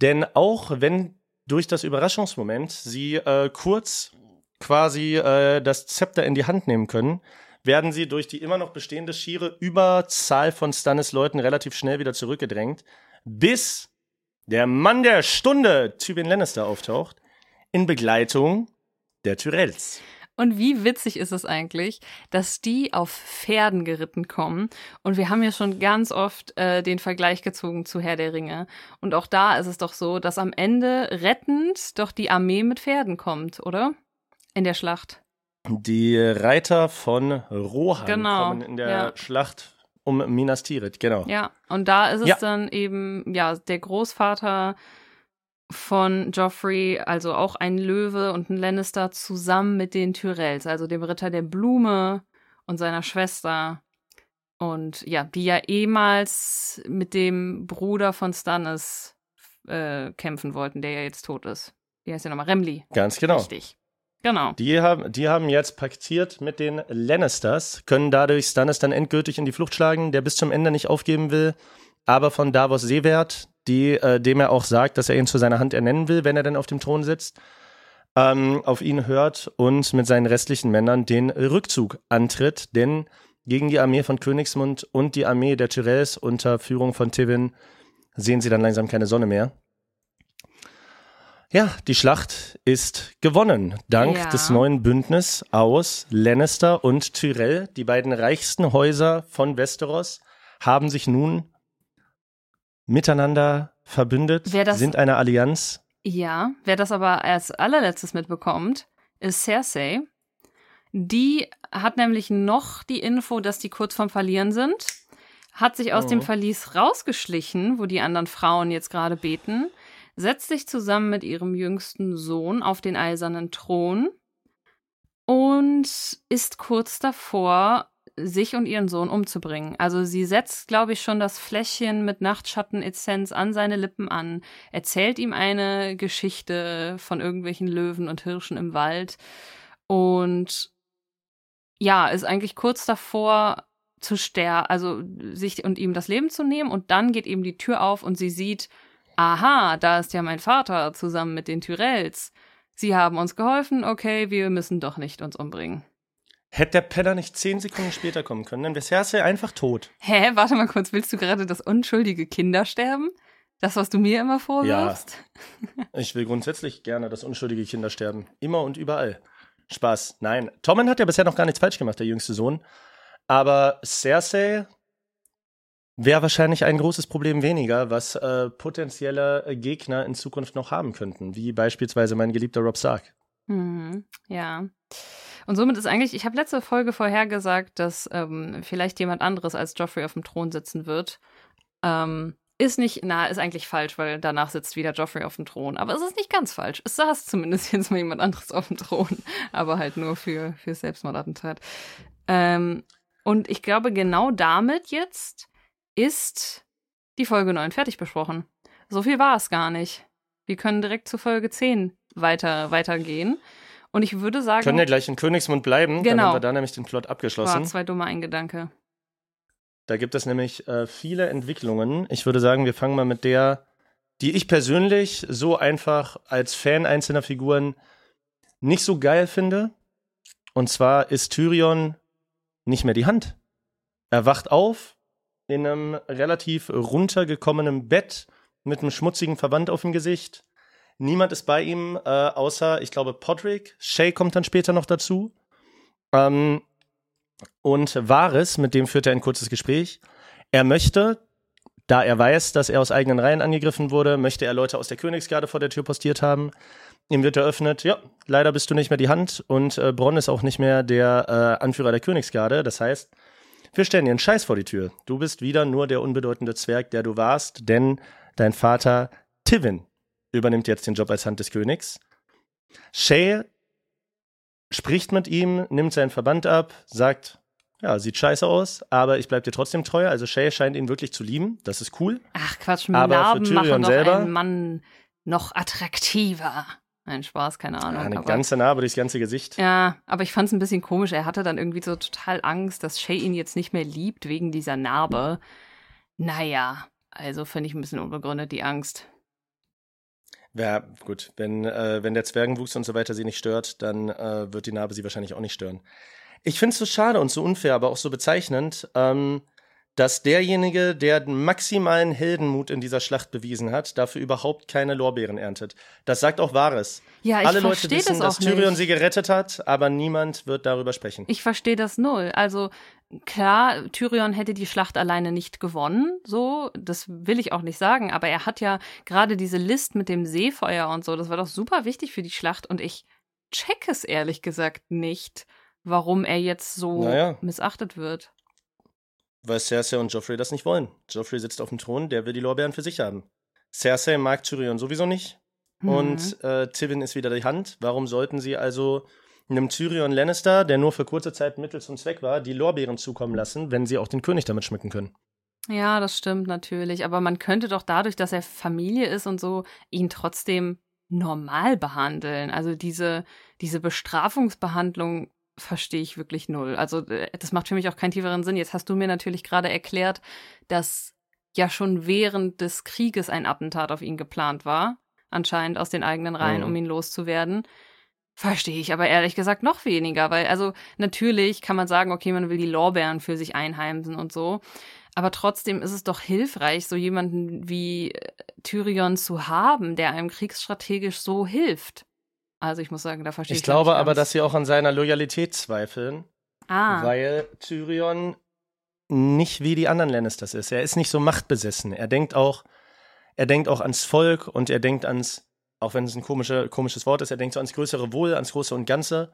Denn auch wenn durch das Überraschungsmoment sie äh, kurz quasi äh, das Zepter in die Hand nehmen können, werden sie durch die immer noch bestehende schiere Überzahl von Stannis Leuten relativ schnell wieder zurückgedrängt, bis der Mann der Stunde, Tywin Lannister, auftaucht, in Begleitung der Tyrells. Und wie witzig ist es eigentlich, dass die auf Pferden geritten kommen. Und wir haben ja schon ganz oft äh, den Vergleich gezogen zu Herr der Ringe. Und auch da ist es doch so, dass am Ende rettend doch die Armee mit Pferden kommt, oder? In der Schlacht. Die Reiter von Rohan Genau, kommen in der ja. Schlacht um Minas Tirith, genau. Ja, und da ist es Ja. dann eben, ja, der Großvater von Joffrey, also auch ein Löwe und ein Lannister, zusammen mit den Tyrells, also dem Ritter der Blume und seiner Schwester. Und ja, die ja ehemals mit dem Bruder von Stannis äh, kämpfen wollten, der ja jetzt tot ist. Wie heißt der nochmal? Remli. Ganz genau. Richtig. Genau. Die haben, die haben jetzt paktiert mit den Lannisters, können dadurch Stannis dann endgültig in die Flucht schlagen, der bis zum Ende nicht aufgeben will, aber von Davos Seewert, die, äh, dem er auch sagt, dass er ihn zu seiner Hand ernennen will, wenn er dann auf dem Thron sitzt, ähm, auf ihn hört und mit seinen restlichen Männern den Rückzug antritt, denn gegen die Armee von Königsmund und die Armee der Tyrells unter Führung von Tivin sehen sie dann langsam keine Sonne mehr. Ja, die Schlacht ist gewonnen, dank Ja. des neuen Bündnisses aus Lannister und Tyrell. Die beiden reichsten Häuser von Westeros haben sich nun miteinander verbündet, Wer das- sind eine Allianz. Ja, wer das aber als allerletztes mitbekommt, ist Cersei. Die hat nämlich noch die Info, dass die kurz vorm Verlieren sind, hat sich aus Oh. dem Verlies rausgeschlichen, wo die anderen Frauen jetzt gerade beten, setzt sich zusammen mit ihrem jüngsten Sohn auf den eisernen Thron und ist kurz davor, sich und ihren Sohn umzubringen. Also sie setzt, glaube ich, schon das Fläschchen mit Nachtschattenessenz an seine Lippen an, erzählt ihm eine Geschichte von irgendwelchen Löwen und Hirschen im Wald und ja, ist eigentlich kurz davor zu sterben, also sich und ihm das Leben zu nehmen und dann geht ihm die Tür auf und sie sieht, aha, da ist ja mein Vater zusammen mit den Tyrells. Sie haben uns geholfen, okay, wir müssen doch nicht uns umbringen. Hätte der Penner nicht zehn Sekunden später kommen können, dann wäre Cersei einfach tot. Hä, warte mal kurz, willst du gerade das unschuldige Kindersterben? Das, was du mir immer vorwirfst? Ich will grundsätzlich gerne, dass unschuldige Kinder sterben. Immer und überall. Spaß. Nein. Tommen hat ja bisher noch gar nichts falsch gemacht, der jüngste Sohn. Aber Cersei wäre wahrscheinlich ein großes Problem weniger, was äh, potenzielle äh, Gegner in Zukunft noch haben könnten, wie beispielsweise mein geliebter Rob Stark. Mhm, ja. Und somit ist eigentlich, ich habe letzte Folge vorhergesagt, dass ähm, vielleicht jemand anderes als Joffrey auf dem Thron sitzen wird. Ähm, ist nicht, na, ist eigentlich falsch, weil danach sitzt wieder Joffrey auf dem Thron. Aber es ist nicht ganz falsch. Es saß zumindest jetzt mal jemand anderes auf dem Thron. Aber halt nur für, für Selbstmordattentat. Ähm, und ich glaube, genau damit jetzt ist die Folge 9 fertig besprochen. So viel war es gar nicht. Wir können direkt zu Folge 10 weiter, weitergehen. Und ich würde sagen, Können ja gleich in Königsmund bleiben, dann Genau. haben wir da nämlich den Plot war abgeschlossen. zwei dumme Eingedanke. Da gibt es nämlich äh, viele Entwicklungen. Ich würde sagen, wir fangen mal mit der, die ich persönlich so einfach als Fan einzelner Figuren nicht so geil finde. Und zwar ist Tyrion nicht mehr die Hand. Er wacht auf in einem relativ runtergekommenen Bett mit einem schmutzigen Verband auf dem Gesicht. Niemand ist bei ihm, äh, außer, ich glaube, Podrick. Shay kommt dann später noch dazu. Ähm, und Varys, mit dem führt er ein kurzes Gespräch. Er möchte, da er weiß, dass er aus eigenen Reihen angegriffen wurde, möchte er Leute aus der Königsgarde vor der Tür postiert haben. Ihm wird eröffnet, ja, leider bist du nicht mehr die Hand und äh, Bronn ist auch nicht mehr der äh, Anführer der Königsgarde. Das heißt, wir stellen dir einen Scheiß vor die Tür. Du bist wieder nur der unbedeutende Zwerg, der du warst, denn dein Vater Tivin übernimmt jetzt den Job als Hand des Königs. Shay spricht mit ihm, nimmt seinen Verband ab, sagt, ja, sieht scheiße aus, aber ich bleib dir trotzdem treu. Also Shay scheint ihn wirklich zu lieben. Das ist cool. Ach Quatsch, mit Aber für Narben Tyrion machen doch selber? einen Mann noch attraktiver. Nein, Spaß, keine Ahnung. Ja, eine aber, ganze Narbe durchs ganze Gesicht. ja, aber ich fand es ein bisschen komisch. Er hatte dann irgendwie so total Angst, dass Shay ihn jetzt nicht mehr liebt wegen dieser Narbe. Naja, also finde ich ein bisschen unbegründet die Angst. Ja, gut, wenn, äh, wenn der Zwergenwuchs und so weiter sie nicht stört, dann äh, wird die Narbe sie wahrscheinlich auch nicht stören. Ich finde es so schade und so unfair, aber auch so bezeichnend, ähm, dass derjenige, der den maximalen Heldenmut in dieser Schlacht bewiesen hat, dafür überhaupt keine Lorbeeren erntet. Das sagt auch Wahres. Ja, ich Alle Leute wissen, das dass Tyrion nicht. sie gerettet hat, aber niemand wird darüber sprechen. Ich verstehe das null. Also klar, Tyrion hätte die Schlacht alleine nicht gewonnen, so, das will ich auch nicht sagen, aber er hat ja gerade diese List mit dem Seefeuer und so, das war doch super wichtig für die Schlacht und ich check es ehrlich gesagt nicht, warum er jetzt so Naja. missachtet wird. Weil Cersei und Joffrey das nicht wollen. Joffrey sitzt auf dem Thron, der will die Lorbeeren für sich haben. Cersei mag Tyrion sowieso nicht. mhm. und äh, Tywin ist wieder die Hand. Warum sollten sie also einem Tyrion Lannister, der nur für kurze Zeit Mittel zum Zweck war, die Lorbeeren zukommen lassen, wenn sie auch den König damit schmücken können? Ja, das stimmt natürlich. Aber man könnte doch dadurch, dass er Familie ist und so, ihn trotzdem normal behandeln. Also diese, diese Bestrafungsbehandlung verstehe ich wirklich null. Also das macht für mich auch keinen tieferen Sinn. Jetzt hast du mir natürlich gerade erklärt, dass ja schon während des Krieges ein Attentat auf ihn geplant war, anscheinend aus den eigenen Reihen, mhm. um ihn loszuwerden. Verstehe ich aber ehrlich gesagt noch weniger, weil also natürlich kann man sagen, okay, man will die Lorbeeren für sich einheimsen und so. Aber trotzdem ist es doch hilfreich, so jemanden wie äh, Tyrion zu haben, der einem kriegsstrategisch so hilft. Also ich muss sagen, da verstehe ich. Ich glaube aber, dass sie auch an seiner Loyalität zweifeln. Ah. Weil Tyrion nicht wie die anderen Lannisters ist. Er ist nicht so machtbesessen. Er denkt auch, er denkt auch ans Volk und er denkt ans, auch wenn es ein komische, komisches Wort ist, er denkt so ans größere Wohl, ans Große und Ganze.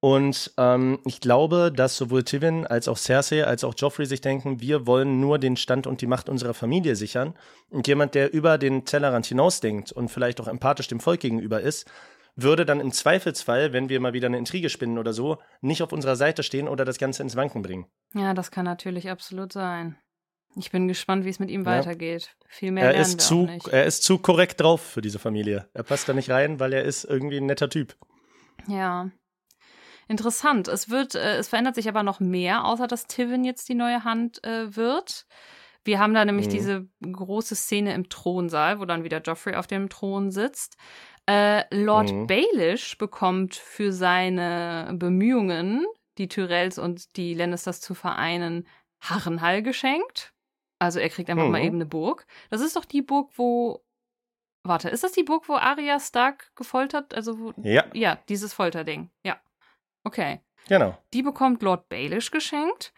Und ähm, ich glaube, dass sowohl Tivin als auch Cersei als auch Joffrey sich denken, wir wollen nur den Stand und die Macht unserer Familie sichern. Und jemand, der über den Tellerrand hinausdenkt und vielleicht auch empathisch dem Volk gegenüber ist, würde dann im Zweifelsfall, wenn wir mal wieder eine Intrige spinnen oder so, nicht auf unserer Seite stehen oder das Ganze ins Wanken bringen. Ja, das kann natürlich absolut sein. Ich bin gespannt, wie es mit ihm ja. weitergeht. Viel mehr er lernen ist wir zu, auch nicht. Er ist zu korrekt drauf für diese Familie. Er passt da nicht rein, weil er ist irgendwie ein netter Typ. Ja. Interessant. Es wird, äh, es verändert sich aber noch mehr, außer dass Tivin jetzt die neue Hand äh, wird. Wir haben da nämlich mhm. diese große Szene im Thronsaal, wo dann wieder Joffrey auf dem Thron sitzt. Äh, Lord mhm. Baelish bekommt für seine Bemühungen, die Tyrells und die Lannisters zu vereinen, Harrenhall geschenkt. Also er kriegt einfach mhm. mal eben eine Burg. Das ist doch die Burg, wo Warte, ist das die Burg, wo Arya Stark gefoltert? Also wo, ja. Ja, dieses Folterding. Ja. Okay. Genau. Die bekommt Lord Baelish geschenkt.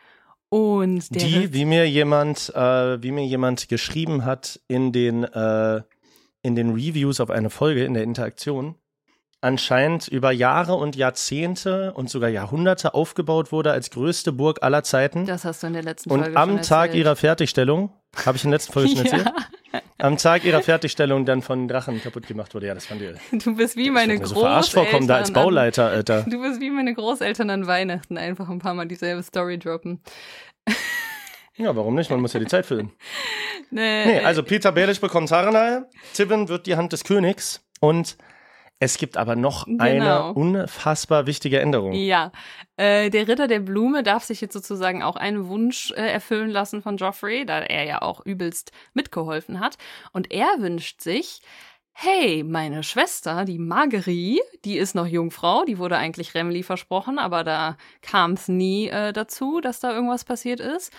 Und der die, wie mir jemand, äh, wie mir jemand geschrieben hat in den, äh, in den Reviews auf eine Folge in der Interaktion, anscheinend über Jahre und Jahrzehnte und sogar Jahrhunderte aufgebaut wurde als größte Burg aller Zeiten. Das hast du in der letzten und Folge Und am Tag ihrer Fertigstellung, habe ich in der letzten Folge schon erzählt? ja am Tag ihrer Fertigstellung dann von Drachen kaputt gemacht wurde. Ja, das fand ihr. Du bist wie meine Großeltern. So verarscht vorkommen da als Bauleiter, Alter. Du bist wie meine Großeltern an Weihnachten einfach ein paar Mal dieselbe Story droppen. Ja, warum nicht? Man muss ja die Zeit füllen. Nee, nee also Peter Baelish bekommt Harrenhal, Tywin wird die Hand des Königs und es gibt aber noch genau. eine unfassbar wichtige Änderung. Ja, äh, der Ritter der Blume darf sich jetzt sozusagen auch einen Wunsch äh, erfüllen lassen von Joffrey, da er ja auch übelst mitgeholfen hat. Und er wünscht sich, hey, meine Schwester, die Margerie, die ist noch Jungfrau, die wurde eigentlich Remli versprochen, aber da kam es nie äh, dazu, dass da irgendwas passiert ist.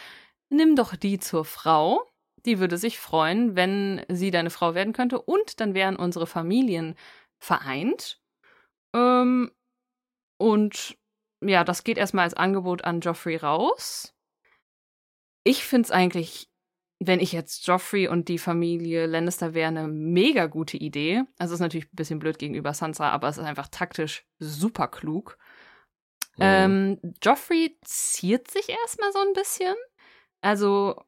Nimm doch die zur Frau. Die würde sich freuen, wenn sie deine Frau werden könnte und dann wären unsere Familien vereint. Ähm, und ja, das geht erstmal als Angebot an Joffrey raus. Ich finde es eigentlich, wenn ich jetzt Joffrey und die Familie Lannister wäre, eine mega gute Idee. Also ist natürlich ein bisschen blöd gegenüber Sansa, aber es ist einfach taktisch super klug. Mhm. Ähm, Joffrey ziert sich erstmal so ein bisschen. Also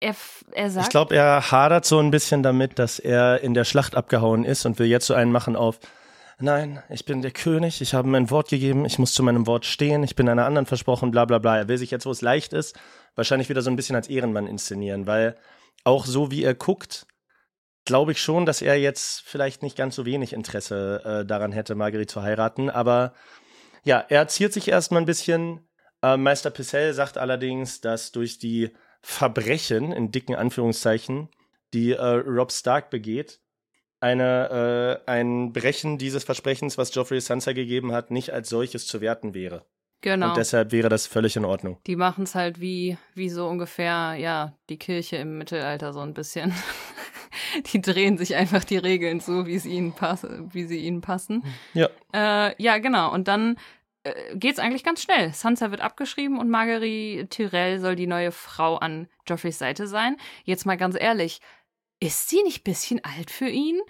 er, er sagt. Ich glaube, er hadert so ein bisschen damit, dass er in der Schlacht abgehauen ist und will jetzt so einen machen auf. Nein, ich bin der König, ich habe mein Wort gegeben, ich muss zu meinem Wort stehen, ich bin einer anderen versprochen, bla bla bla. Er will sich jetzt, wo es leicht ist, wahrscheinlich wieder so ein bisschen als Ehrenmann inszenieren, weil auch so wie er guckt, glaube ich schon, dass er jetzt vielleicht nicht ganz so wenig Interesse äh, daran hätte, Marguerite zu heiraten. Aber ja, er ziert sich erstmal ein bisschen. Äh, Meister Pissell sagt allerdings, dass durch die Verbrechen, in dicken Anführungszeichen, die äh, Rob Stark begeht, eine, äh, ein Brechen dieses Versprechens, was Geoffrey Sansa gegeben hat, nicht als solches zu werten wäre. Genau. Und deshalb wäre das völlig in Ordnung. Die machen es halt wie, wie so ungefähr, ja, die Kirche im Mittelalter so ein bisschen. die drehen sich einfach die Regeln so, wie es ihnen passen, wie sie ihnen passen. Ja. Äh, ja, genau. Und dann äh, geht's eigentlich ganz schnell. Sansa wird abgeschrieben und Marguerite Tyrell soll die neue Frau an Joffreys Seite sein. Jetzt mal ganz ehrlich, ist sie nicht bisschen alt für ihn?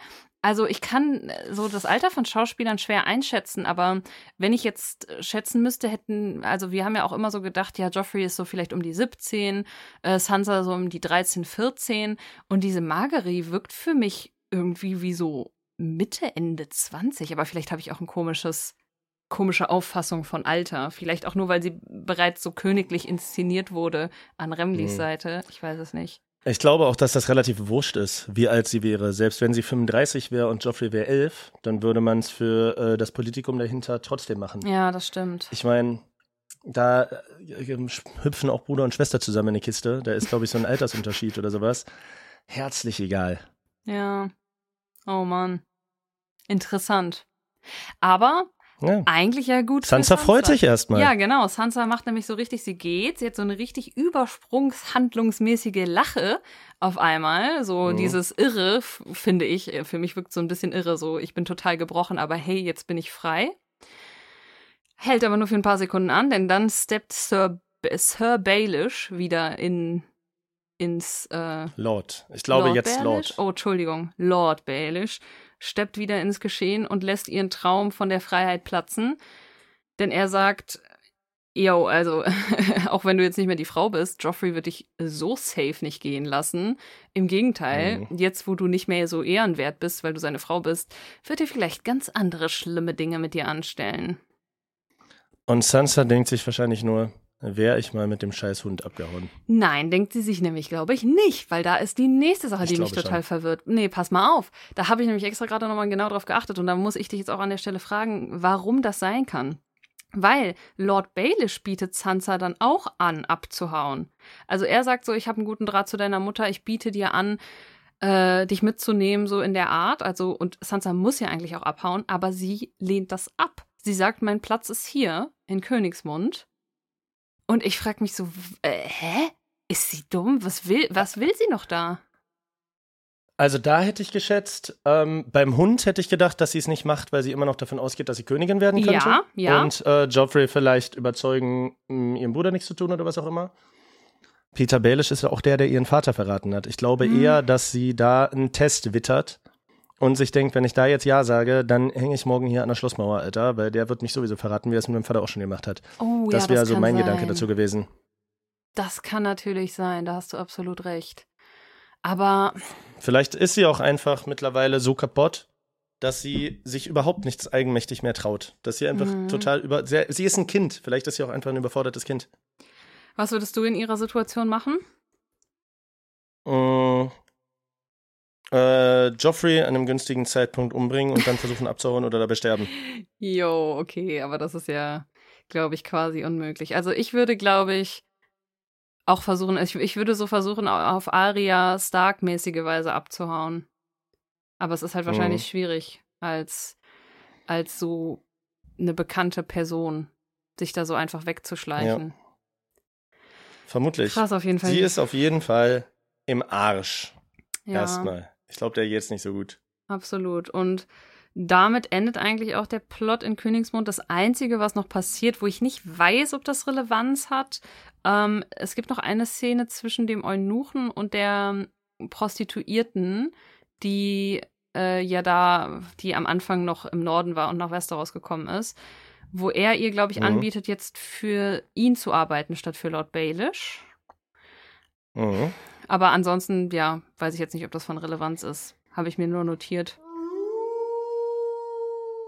Also ich kann äh, so das Alter von Schauspielern schwer einschätzen, aber wenn ich jetzt äh, schätzen müsste, hätten, also wir haben ja auch immer so gedacht, ja, Joffrey ist so vielleicht um die 17, äh, Sansa so um die 13, 14 und diese Marguerite wirkt für mich irgendwie wie so Mitte, Ende 20, aber vielleicht habe ich auch ein komisches, komische Auffassung von Alter. Vielleicht auch nur, weil sie bereits so königlich inszeniert wurde an Remlis Mhm. Seite. Ich weiß es nicht. Ich glaube auch, dass das relativ wurscht ist, wie alt sie wäre. Selbst wenn sie 35 wäre und Joffrey wäre 11, dann würde man es für äh, das Politikum dahinter trotzdem machen. Ja, das stimmt. Ich meine, da äh, hüpfen auch Bruder und Schwester zusammen in die Kiste. Da ist, glaube ich, so ein Altersunterschied oder sowas. Herzlich egal. Ja. Oh Mann. Interessant. Aber Ja. eigentlich ja gut. für Sansa freut sich erstmal. Ja, genau. Sansa macht nämlich so richtig, sie geht. Sie hat so eine richtig übersprungshandlungsmäßige Lache auf einmal. So Mhm. dieses Irre, finde ich. äh, Für mich wirkt so ein bisschen irre. So, ich bin total gebrochen, aber hey, jetzt bin ich frei. Hält aber nur für ein paar Sekunden an, denn dann steppt Sir, Sir Baelish wieder in, ins äh, Lord. Ich glaube Lord jetzt Baelish? Lord. Oh, Entschuldigung. Lord Baelish steppt wieder ins Geschehen und lässt ihren Traum von der Freiheit platzen. Denn er sagt, yo, also, auch wenn du jetzt nicht mehr die Frau bist, Joffrey wird dich so safe nicht gehen lassen. Im Gegenteil, Mhm. jetzt wo du nicht mehr so ehrenwert bist, weil du seine Frau bist, wird er vielleicht ganz andere schlimme Dinge mit dir anstellen. Und Sansa denkt sich wahrscheinlich nur, wäre ich mal mit dem scheiß Hund abgehauen. Nein, denkt sie sich nämlich, glaube ich, nicht, weil da ist die nächste Sache, Ich die mich total schon. verwirrt. Nee, pass mal auf. Da habe ich nämlich extra gerade nochmal genau drauf geachtet und da muss ich dich jetzt auch an der Stelle fragen, warum das sein kann. Weil Lord Baelish bietet Sansa dann auch an, abzuhauen. Also er sagt so, ich habe einen guten Draht zu deiner Mutter, ich biete dir an, äh, dich mitzunehmen, so in der Art. Also, und Sansa muss ja eigentlich auch abhauen, aber sie lehnt das ab. Sie sagt, mein Platz ist hier in Königsmund. Und ich frage mich so, äh, hä? Ist sie dumm? Was will, was will sie noch da? Also da hätte ich geschätzt, ähm, beim Hund hätte ich gedacht, dass sie es nicht macht, weil sie immer noch davon ausgeht, dass sie Königin werden könnte. Ja, ja. Und äh, Joffrey vielleicht überzeugen, mh, ihrem Bruder nichts zu tun oder was auch immer. Peter Baelish ist ja auch der, der ihren Vater verraten hat. Ich glaube Mhm. eher, dass sie da einen Test wittert und sich denkt, wenn ich da jetzt Ja sage, dann hänge ich morgen hier an der Schlossmauer, Alter, weil der wird mich sowieso verraten, wie er es mit meinem Vater auch schon gemacht hat. Oh, das ja, wäre das so kann mein sein. Gedanke dazu gewesen. Das kann natürlich sein, da hast du absolut recht. Aber Vielleicht ist sie auch einfach mittlerweile so kaputt, dass sie sich überhaupt nichts eigenmächtig mehr traut. Dass sie einfach Mhm. total über. Sehr, sie ist ein Kind. Vielleicht ist sie auch einfach ein überfordertes Kind. was würdest du in ihrer Situation machen? Äh, Joffrey an einem günstigen Zeitpunkt umbringen und dann versuchen abzuhauen oder dabei sterben. Jo, okay, aber das ist ja, glaube ich, quasi unmöglich. Also ich würde, glaube ich, auch versuchen, ich, ich würde so versuchen, au- auf Arya Stark-mäßige Weise abzuhauen. Aber es ist halt wahrscheinlich Mhm. schwierig, als, als so eine bekannte Person, sich da so einfach wegzuschleichen. Vermutlich. Krass auf jeden Fall. Sie ist auf jeden Fall im Arsch. ja. Erstmal. Ich glaube, der geht's nicht so gut. Absolut. Und damit endet eigentlich auch der Plot in Königsmund. Das Einzige, was noch passiert, wo ich nicht weiß, ob das Relevanz hat, ähm, es gibt noch eine Szene zwischen dem Eunuchen und der Prostituierten, die äh, ja da, die am Anfang noch im Norden war und nach Westeros gekommen ist, wo er ihr, glaube ich, Mhm. anbietet, jetzt für ihn zu arbeiten statt für Lord Baelish. Mhm. Aber ansonsten, ja, weiß ich jetzt nicht, ob das von Relevanz ist. Habe ich mir nur notiert.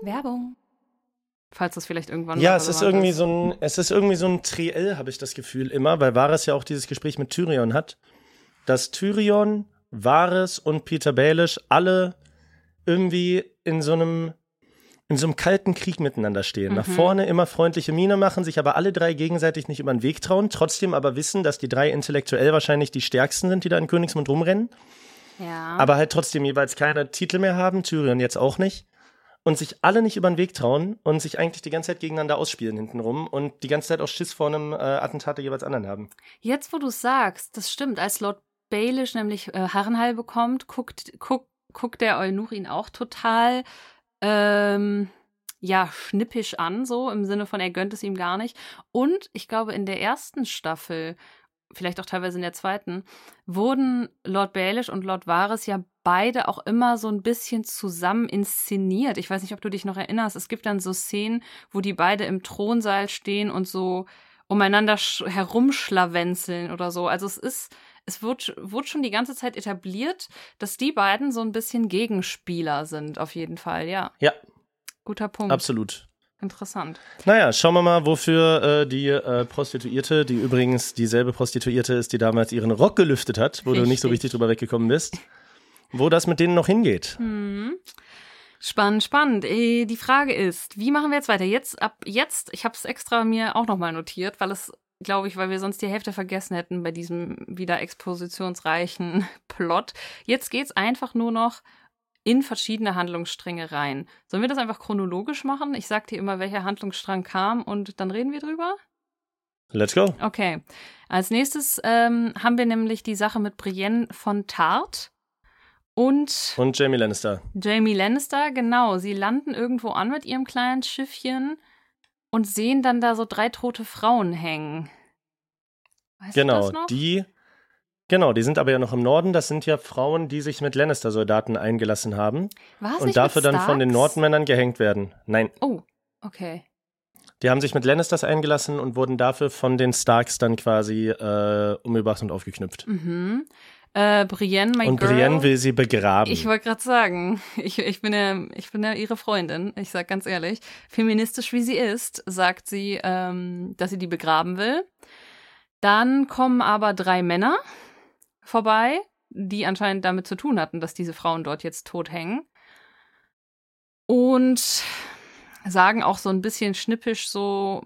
Werbung. Falls das vielleicht irgendwann Ja, es ist irgendwie so ein, es ist irgendwie so ein Triell, habe ich das Gefühl immer, weil Varys ja auch dieses Gespräch mit Tyrion hat, dass Tyrion, Varys und Peter Baelish alle irgendwie in so einem in so einem kalten Krieg miteinander stehen. Nach Mhm. vorne immer freundliche Miene machen, sich aber alle drei gegenseitig nicht über den Weg trauen, trotzdem aber wissen, dass die drei intellektuell wahrscheinlich die stärksten sind, die da in Königsmund rumrennen, Ja. aber halt trotzdem jeweils keine Titel mehr haben, Tyrion jetzt auch nicht. Und sich alle nicht über den Weg trauen und sich eigentlich die ganze Zeit gegeneinander ausspielen hintenrum und die ganze Zeit auch Schiss vor einem äh, Attentat der jeweils anderen haben. Jetzt, wo du es sagst, das stimmt. Als Lord Baelish nämlich äh, Herrenheil bekommt, guckt, guckt, guckt der Eunuch ihn auch total, ähm, ja, schnippisch an, so im Sinne von, er gönnt es ihm gar nicht. Und ich glaube, in der ersten Staffel, vielleicht auch teilweise in der zweiten, wurden Lord Baelish und Lord Varys ja beide auch immer so ein bisschen zusammen inszeniert. Ich weiß nicht, ob du dich noch erinnerst. Es gibt dann so Szenen, wo die beide im Thronsaal stehen und so umeinander sch- herumschlawenzeln oder so. Also es ist, es wird, wurde schon die ganze Zeit etabliert, dass die beiden so ein bisschen Gegenspieler sind, auf jeden Fall, ja. Ja. Guter Punkt. Absolut. Interessant. Naja, schauen wir mal, wofür äh, die äh, Prostituierte, die übrigens dieselbe Prostituierte ist, die damals ihren Rock gelüftet hat, wo richtig. du nicht so richtig drüber weggekommen bist, wo das mit denen noch hingeht. Hm. Spannend, spannend. Äh, die Frage ist, wie machen wir jetzt weiter? Jetzt, ab jetzt, ich habe es extra mir auch nochmal notiert, weil es, glaube ich, weil wir sonst die Hälfte vergessen hätten bei diesem wieder expositionsreichen Plot. Jetzt geht's einfach nur noch in verschiedene Handlungsstränge rein. Sollen wir das einfach chronologisch machen? Ich sag dir immer, welcher Handlungsstrang kam und dann reden wir drüber? Let's go. Okay. Als nächstes ähm, haben wir nämlich die Sache mit Brienne von Tart und. Und Jamie Lannister. Jamie Lannister, genau. Sie landen irgendwo an mit ihrem kleinen Schiffchen und sehen dann da so drei tote Frauen hängen. Weißt genau, die Genau, die sind aber ja noch im Norden. Das sind ja Frauen, die sich mit Lannister-Soldaten eingelassen haben. Was, und dafür dann von den Nordmännern gehängt werden. Nein. Oh, okay. Die haben sich mit Lannisters eingelassen und wurden dafür von den Starks dann quasi äh, umgebracht und aufgeknüpft. Mhm. Äh, Brienne, my Und girl, Brienne will sie begraben. Ich wollte gerade sagen, ich, ich, bin ja, ich bin ja ihre Freundin. Ich sag ganz ehrlich, feministisch wie sie ist, sagt sie, ähm, dass sie die begraben will. Dann kommen aber drei Männer, vorbei, die anscheinend damit zu tun hatten, dass diese Frauen dort jetzt tot hängen. Und sagen auch so ein bisschen schnippisch so,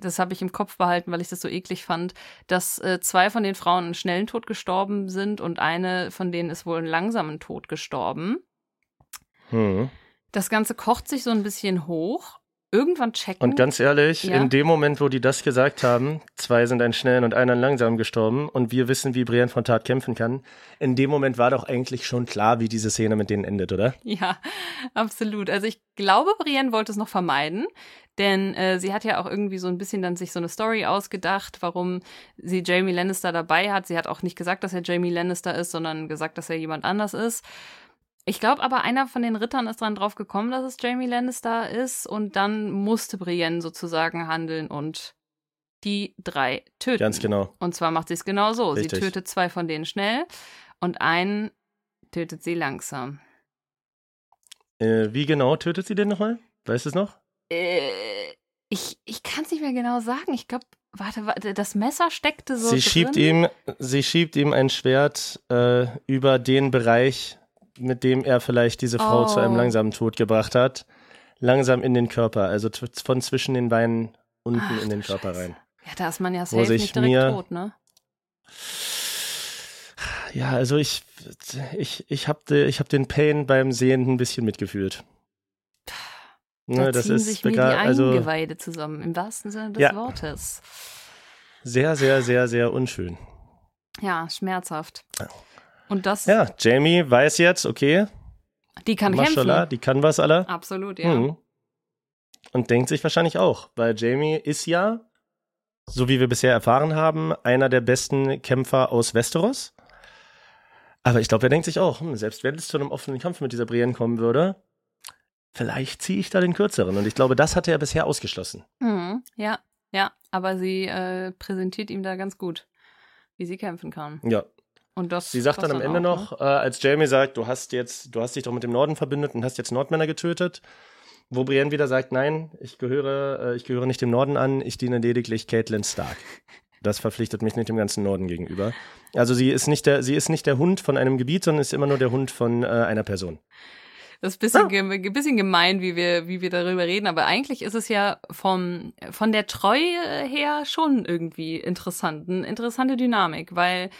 das habe ich im Kopf behalten, weil ich das so eklig fand, dass äh, zwei von den Frauen einen schnellen Tod gestorben sind und eine von denen ist wohl einen langsamen Tod gestorben. Hm. Das Ganze kocht sich so ein bisschen hoch irgendwann checken. Und ganz ehrlich, ja. in dem Moment, wo die das gesagt haben, zwei sind einen schnellen und einer langsam gestorben und wir wissen, wie Brienne von Tat kämpfen kann, in dem Moment war doch eigentlich schon klar, wie diese Szene mit denen endet, oder? Ja, absolut. Also ich glaube, Brienne wollte es noch vermeiden, denn äh, sie hat ja auch irgendwie so ein bisschen dann sich so eine Story ausgedacht, warum sie Jamie Lannister dabei hat. Sie hat auch nicht gesagt, dass er Jamie Lannister ist, sondern gesagt, dass er jemand anders ist. Ich glaube aber, einer von den Rittern ist dran drauf gekommen, dass es Jamie Lannister ist und dann musste Brienne sozusagen handeln und die drei töten. Ganz genau. Und zwar macht sie es genau so. Richtig. Sie tötet zwei von denen schnell und einen tötet sie langsam. Äh, wie genau tötet sie den nochmal? Weißt du es noch? Äh, ich ich kann es nicht mehr genau sagen. Ich glaube, warte, warte, das Messer steckte so sie drin. Schiebt ihm, sie schiebt ihm ein Schwert äh, über den Bereich, mit dem er vielleicht diese Frau oh. zu einem oh. langsamen Tod gebracht hat, langsam in den Körper, also von zwischen den Beinen unten Ach, in den Körper Scheiße. rein. Ja, da ist man ja safe nicht direkt mir, tot, ne? Ja, also ich, ich, ich habe ich hab den Pain beim Sehen ein bisschen mitgefühlt. Da ne, das ziehen ist sich mir die also Eingeweide also, zusammen, im wahrsten Sinne des ja. Wortes. Sehr, sehr, sehr, sehr unschön. Ja, schmerzhaft. Und das. Ja, Jamie weiß jetzt, okay. Die kann Maschallah, kämpfen. die kann was alle. Absolut, ja. Mhm. Und denkt sich wahrscheinlich auch, weil Jamie ist ja, so wie wir bisher erfahren haben, einer der besten Kämpfer aus Westeros. Aber ich glaube, er denkt sich auch, hm, selbst wenn es zu einem offenen Kampf mit dieser Brienne kommen würde, vielleicht ziehe ich da den kürzeren. Und ich glaube, das hatte er bisher ausgeschlossen. Mhm, ja, ja. Aber sie äh, präsentiert ihm da ganz gut, wie sie kämpfen kann. Ja, und das Sie sagt dann am Ende auch, noch, ne? äh, als Jamie sagt, du hast jetzt, du hast dich doch mit dem Norden verbündet und hast jetzt Nordmänner getötet, wo Brienne wieder sagt, nein, ich gehöre, äh, ich gehöre nicht dem Norden an, ich diene lediglich Caitlin Stark. Das verpflichtet mich nicht dem ganzen Norden gegenüber. Also sie ist nicht der, sie ist nicht der Hund von einem Gebiet, sondern ist immer nur der Hund von äh, einer Person. Das ist ein bisschen, ah. bisschen gemein, wie wir, wie wir darüber reden, aber eigentlich ist es ja vom, von der Treue her schon irgendwie interessant, eine interessante Dynamik, weil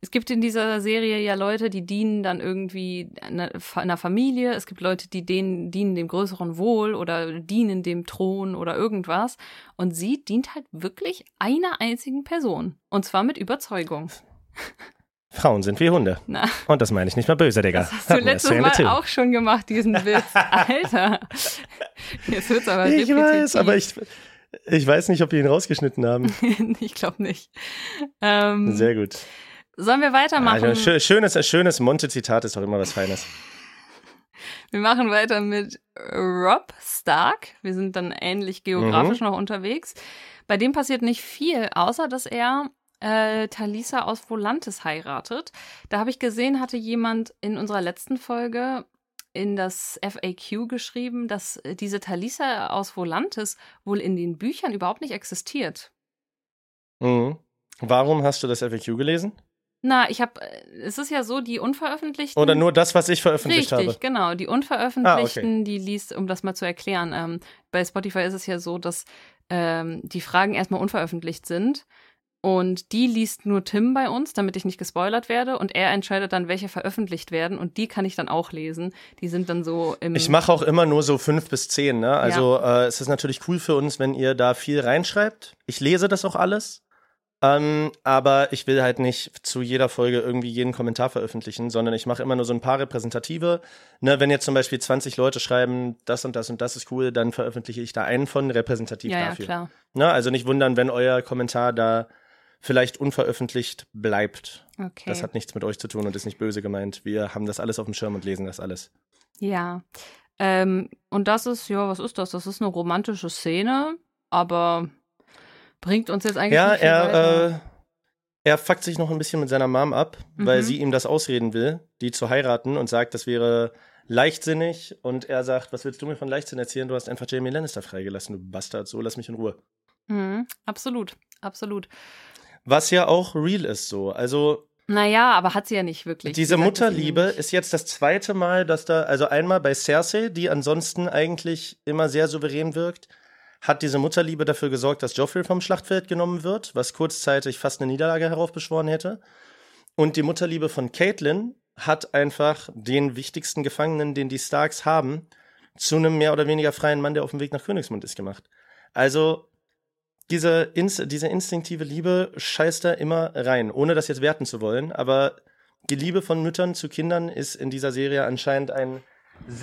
es gibt in dieser Serie ja Leute, die dienen dann irgendwie einer Familie. Es gibt Leute, die denen, dienen dem größeren Wohl oder dienen dem Thron oder irgendwas. Und sie dient halt wirklich einer einzigen Person. Und zwar mit Überzeugung. Frauen sind wie Hunde. Na. Und das meine ich nicht mal böse, Digga. Das hast du letztes Mal Till. auch schon gemacht, diesen Witz. Alter. Jetzt wird's aber Ich weiß, aber ich, ich weiß nicht, ob wir ihn rausgeschnitten haben. ich glaube nicht. Ähm, Sehr gut. Sollen wir weitermachen? Also, schönes, schönes Monte-Zitat ist doch immer was Feines. Wir machen weiter mit Rob Stark. Wir sind dann ähnlich geografisch mhm. noch unterwegs. Bei dem passiert nicht viel, außer dass er äh, Talisa aus Volantis heiratet. Da habe ich gesehen, hatte jemand in unserer letzten Folge in das FAQ geschrieben, dass äh, diese Talisa aus Volantis wohl in den Büchern überhaupt nicht existiert. Mhm. Warum hast du das FAQ gelesen? Na, ich habe, äh, es ist ja so, die unveröffentlichten. Oder nur das, was ich veröffentlicht Richtig, habe? genau. Die unveröffentlichten, ah, okay. die liest, um das mal zu erklären. Ähm, bei Spotify ist es ja so, dass ähm, die Fragen erstmal unveröffentlicht sind. Und die liest nur Tim bei uns, damit ich nicht gespoilert werde. Und er entscheidet dann, welche veröffentlicht werden. Und die kann ich dann auch lesen. Die sind dann so im. Ich mache auch immer nur so fünf bis zehn. Ne? Also ja. äh, es ist natürlich cool für uns, wenn ihr da viel reinschreibt. Ich lese das auch alles. Ähm, aber ich will halt nicht zu jeder Folge irgendwie jeden Kommentar veröffentlichen, sondern ich mache immer nur so ein paar repräsentative. Ne, wenn jetzt zum Beispiel 20 Leute schreiben, das und das und das ist cool, dann veröffentliche ich da einen von repräsentativ ja, dafür. Ja, klar. Ne, also nicht wundern, wenn euer Kommentar da vielleicht unveröffentlicht bleibt. Okay. Das hat nichts mit euch zu tun und ist nicht böse gemeint. Wir haben das alles auf dem Schirm und lesen das alles. Ja. Ähm, und das ist, ja, was ist das? Das ist eine romantische Szene, aber bringt uns jetzt eigentlich ja, nicht er. Äh, er fuckt sich noch ein bisschen mit seiner Mom ab, mhm. weil sie ihm das ausreden will, die zu heiraten und sagt, das wäre leichtsinnig. Und er sagt, was willst du mir von Leichtsinn erzählen? Du hast einfach Jamie Lannister freigelassen, du Bastard. So, lass mich in Ruhe. Mhm. Absolut, absolut. Was ja auch real ist so. Also naja, aber hat sie ja nicht wirklich. Diese Mutterliebe ist jetzt das zweite Mal, dass da, also einmal bei Cersei, die ansonsten eigentlich immer sehr souverän wirkt, hat diese Mutterliebe dafür gesorgt, dass Joffrey vom Schlachtfeld genommen wird, was kurzzeitig fast eine Niederlage heraufbeschworen hätte. Und die Mutterliebe von Caitlin hat einfach den wichtigsten Gefangenen, den die Starks haben, zu einem mehr oder weniger freien Mann, der auf dem Weg nach Königsmund ist, gemacht. Also diese, ins diese instinktive Liebe scheißt da immer rein, ohne das jetzt werten zu wollen. Aber die Liebe von Müttern zu Kindern ist in dieser Serie anscheinend ein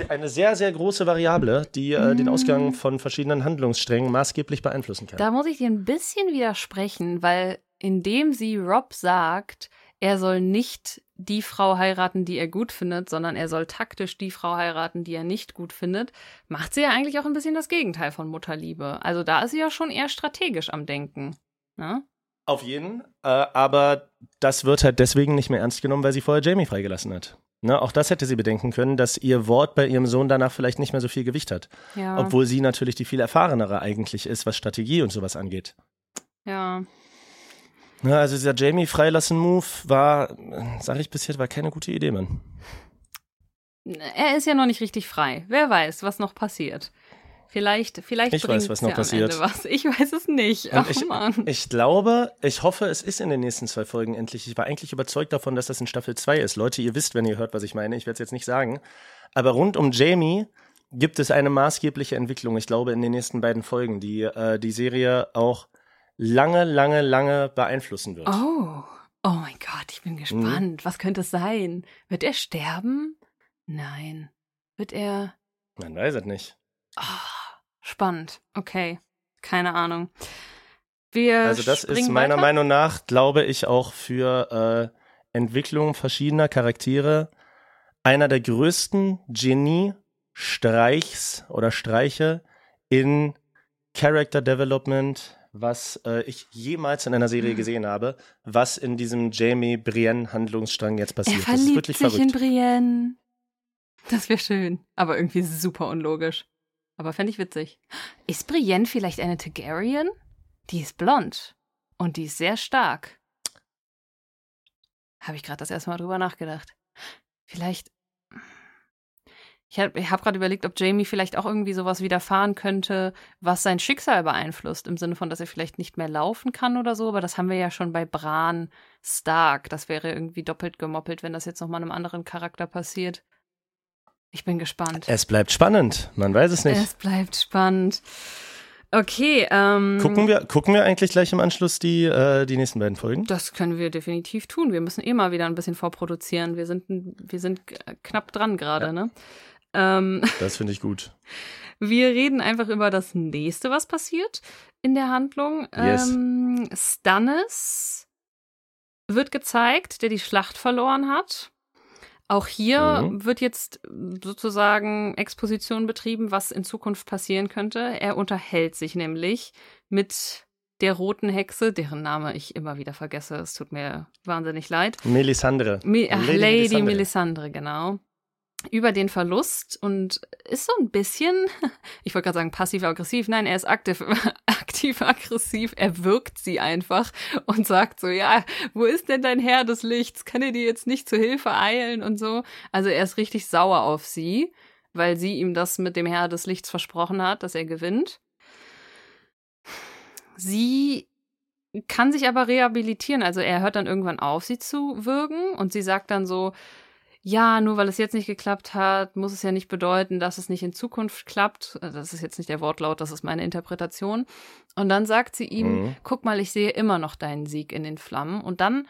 eine sehr, sehr große Variable, die äh, den Ausgang mm. von verschiedenen Handlungssträngen maßgeblich beeinflussen kann. Da muss ich dir ein bisschen widersprechen, weil indem sie Rob sagt, er soll nicht die Frau heiraten, die er gut findet, sondern er soll taktisch die Frau heiraten, die er nicht gut findet, macht sie ja eigentlich auch ein bisschen das Gegenteil von Mutterliebe. Also da ist sie ja schon eher strategisch am Denken. Ne? Auf jeden, äh, aber das wird halt deswegen nicht mehr ernst genommen, weil sie vorher Jamie freigelassen hat. Ne, auch das hätte sie bedenken können, dass ihr Wort bei ihrem Sohn danach vielleicht nicht mehr so viel Gewicht hat. Ja. Obwohl sie natürlich die viel erfahrenere eigentlich ist, was Strategie und sowas angeht. Ja. Ne, also dieser Jamie Freilassen-Move war, sag ich bis jetzt, war keine gute Idee, Mann. Er ist ja noch nicht richtig frei. Wer weiß, was noch passiert. Vielleicht, vielleicht ich weiß, was noch passiert. Was. Ich weiß es nicht. Ach, ich, ich glaube, ich hoffe, es ist in den nächsten zwei Folgen endlich. Ich war eigentlich überzeugt davon, dass das in Staffel 2 ist. Leute, ihr wisst, wenn ihr hört, was ich meine. Ich werde es jetzt nicht sagen. Aber rund um Jamie gibt es eine maßgebliche Entwicklung, ich glaube, in den nächsten beiden Folgen, die äh, die Serie auch lange, lange, lange beeinflussen wird. Oh, oh mein Gott, ich bin gespannt. Mhm. Was könnte es sein? Wird er sterben? Nein. Wird er. Man weiß es nicht. Oh. Spannend. Okay. Keine Ahnung. Wir also das ist meiner weiter? Meinung nach, glaube ich, auch für äh, Entwicklung verschiedener Charaktere einer der größten Genie-Streichs oder Streiche in Character Development, was äh, ich jemals in einer Serie hm. gesehen habe, was in diesem Jamie Brienne Handlungsstrang jetzt passiert. Er verliebt das ist wirklich sich verrückt. in Brienne. Das wäre schön, aber irgendwie super unlogisch. Aber fände ich witzig. Ist Brienne vielleicht eine Targaryen? Die ist blond. Und die ist sehr stark. Habe ich gerade das erste Mal drüber nachgedacht. Vielleicht. Ich habe hab gerade überlegt, ob Jamie vielleicht auch irgendwie sowas widerfahren könnte, was sein Schicksal beeinflusst. Im Sinne von, dass er vielleicht nicht mehr laufen kann oder so. Aber das haben wir ja schon bei Bran Stark. Das wäre irgendwie doppelt gemoppelt, wenn das jetzt nochmal einem anderen Charakter passiert. Ich bin gespannt. Es bleibt spannend. Man weiß es nicht. Es bleibt spannend. Okay. Ähm, gucken, wir, gucken wir eigentlich gleich im Anschluss die, äh, die nächsten beiden Folgen? Das können wir definitiv tun. Wir müssen eh mal wieder ein bisschen vorproduzieren. Wir sind, wir sind knapp dran gerade, ja. ne? Ähm, das finde ich gut. Wir reden einfach über das nächste, was passiert in der Handlung. Yes. Ähm, Stannis wird gezeigt, der die Schlacht verloren hat. Auch hier mhm. wird jetzt sozusagen Exposition betrieben, was in Zukunft passieren könnte. Er unterhält sich nämlich mit der roten Hexe, deren Name ich immer wieder vergesse. Es tut mir wahnsinnig leid. Melisandre. Mi ach, Lady Lady, Melisandre. Melisandre, genau. Über den Verlust und ist so ein bisschen, ich wollte gerade sagen passiv-aggressiv, nein, er ist aktiv, aktiv-aggressiv, er wirkt sie einfach und sagt so, ja, wo ist denn dein Herr des Lichts? Kann er dir jetzt nicht zu Hilfe eilen und so? Also er ist richtig sauer auf sie, weil sie ihm das mit dem Herr des Lichts versprochen hat, dass er gewinnt. Sie kann sich aber rehabilitieren. Also er hört dann irgendwann auf, sie zu würgen und sie sagt dann so, ja, nur weil es jetzt nicht geklappt hat, muss es ja nicht bedeuten, dass es nicht in Zukunft klappt. Also Das ist jetzt nicht der Wortlaut, das ist meine Interpretation. Und dann sagt sie ihm, Mhm. guck mal, ich sehe immer noch deinen Sieg in den Flammen. Und dann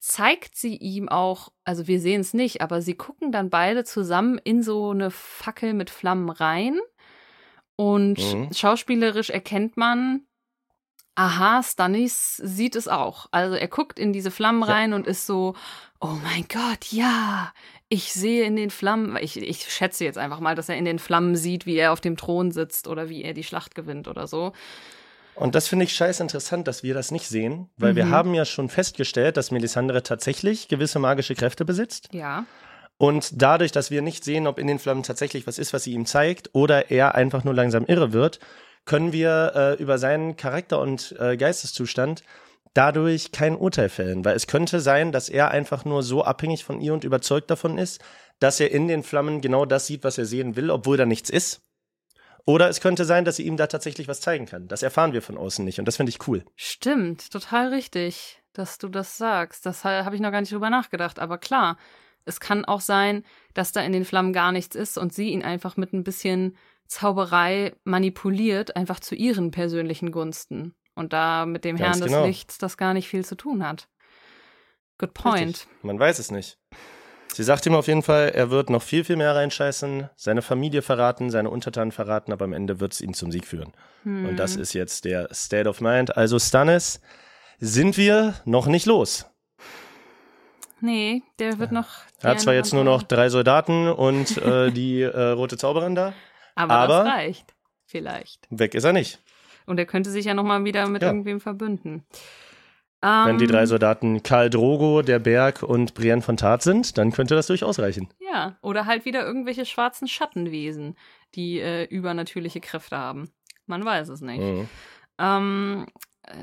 zeigt sie ihm auch, also wir sehen es nicht, aber sie gucken dann beide zusammen in so eine Fackel mit Flammen rein. Und Mhm. schauspielerisch erkennt man, aha, Stannis sieht es auch. Also er guckt in diese Flammen Ja. rein und ist so, oh mein Gott, ja, ich sehe in den Flammen, ich, ich schätze jetzt einfach mal, dass er in den Flammen sieht, wie er auf dem Thron sitzt oder wie er die Schlacht gewinnt oder so. Und das finde ich scheiß interessant, dass wir das nicht sehen, weil wir Mhm. haben ja schon festgestellt, dass Melisandre tatsächlich gewisse magische Kräfte besitzt. Ja. Und dadurch, dass wir nicht sehen, ob in den Flammen tatsächlich was ist, was sie ihm zeigt, oder er einfach nur langsam irre wird, können wir äh, über seinen Charakter und äh, Geisteszustand dadurch kein Urteil fällen. Weil es könnte sein, dass er einfach nur so abhängig von ihr und überzeugt davon ist, dass er in den Flammen genau das sieht, was er sehen will, obwohl da nichts ist. Oder es könnte sein, dass sie ihm da tatsächlich was zeigen kann. Das erfahren wir von außen nicht. Und das finde ich cool. Stimmt, total richtig, dass du das sagst. Das ha- habe ich noch gar nicht drüber nachgedacht. Aber klar, es kann auch sein, dass da in den Flammen gar nichts ist und sie ihn einfach mit ein bisschen Zauberei manipuliert, einfach zu ihren persönlichen Gunsten. Und da mit dem Ganz Herrn genau. des Lichts das gar nicht viel zu tun hat. Good point. Richtig. Man weiß es nicht. Sie sagt ihm auf jeden Fall, er wird noch viel, viel mehr reinscheißen, seine Familie verraten, seine Untertanen verraten, aber am Ende wird es ihn zum Sieg führen. Hm. Und das ist jetzt der State of Mind. Also Stannis sind wir noch nicht los. Nee, der wird noch. Er hat zwar jetzt nur noch drei Soldaten und äh, die äh, rote Zauberin da. Aber, aber- das reicht. Vielleicht. Weg ist er nicht. Und er könnte sich ja nochmal wieder mit Ja. irgendwem verbünden. Wenn die Ähm, drei Soldaten Karl Drogo, der Berg und Brienne von Tat sind, dann könnte das durchaus reichen. Ja, oder halt wieder irgendwelche schwarzen Schattenwesen, die äh, übernatürliche Kräfte haben. Man weiß es nicht. Mhm. Ähm,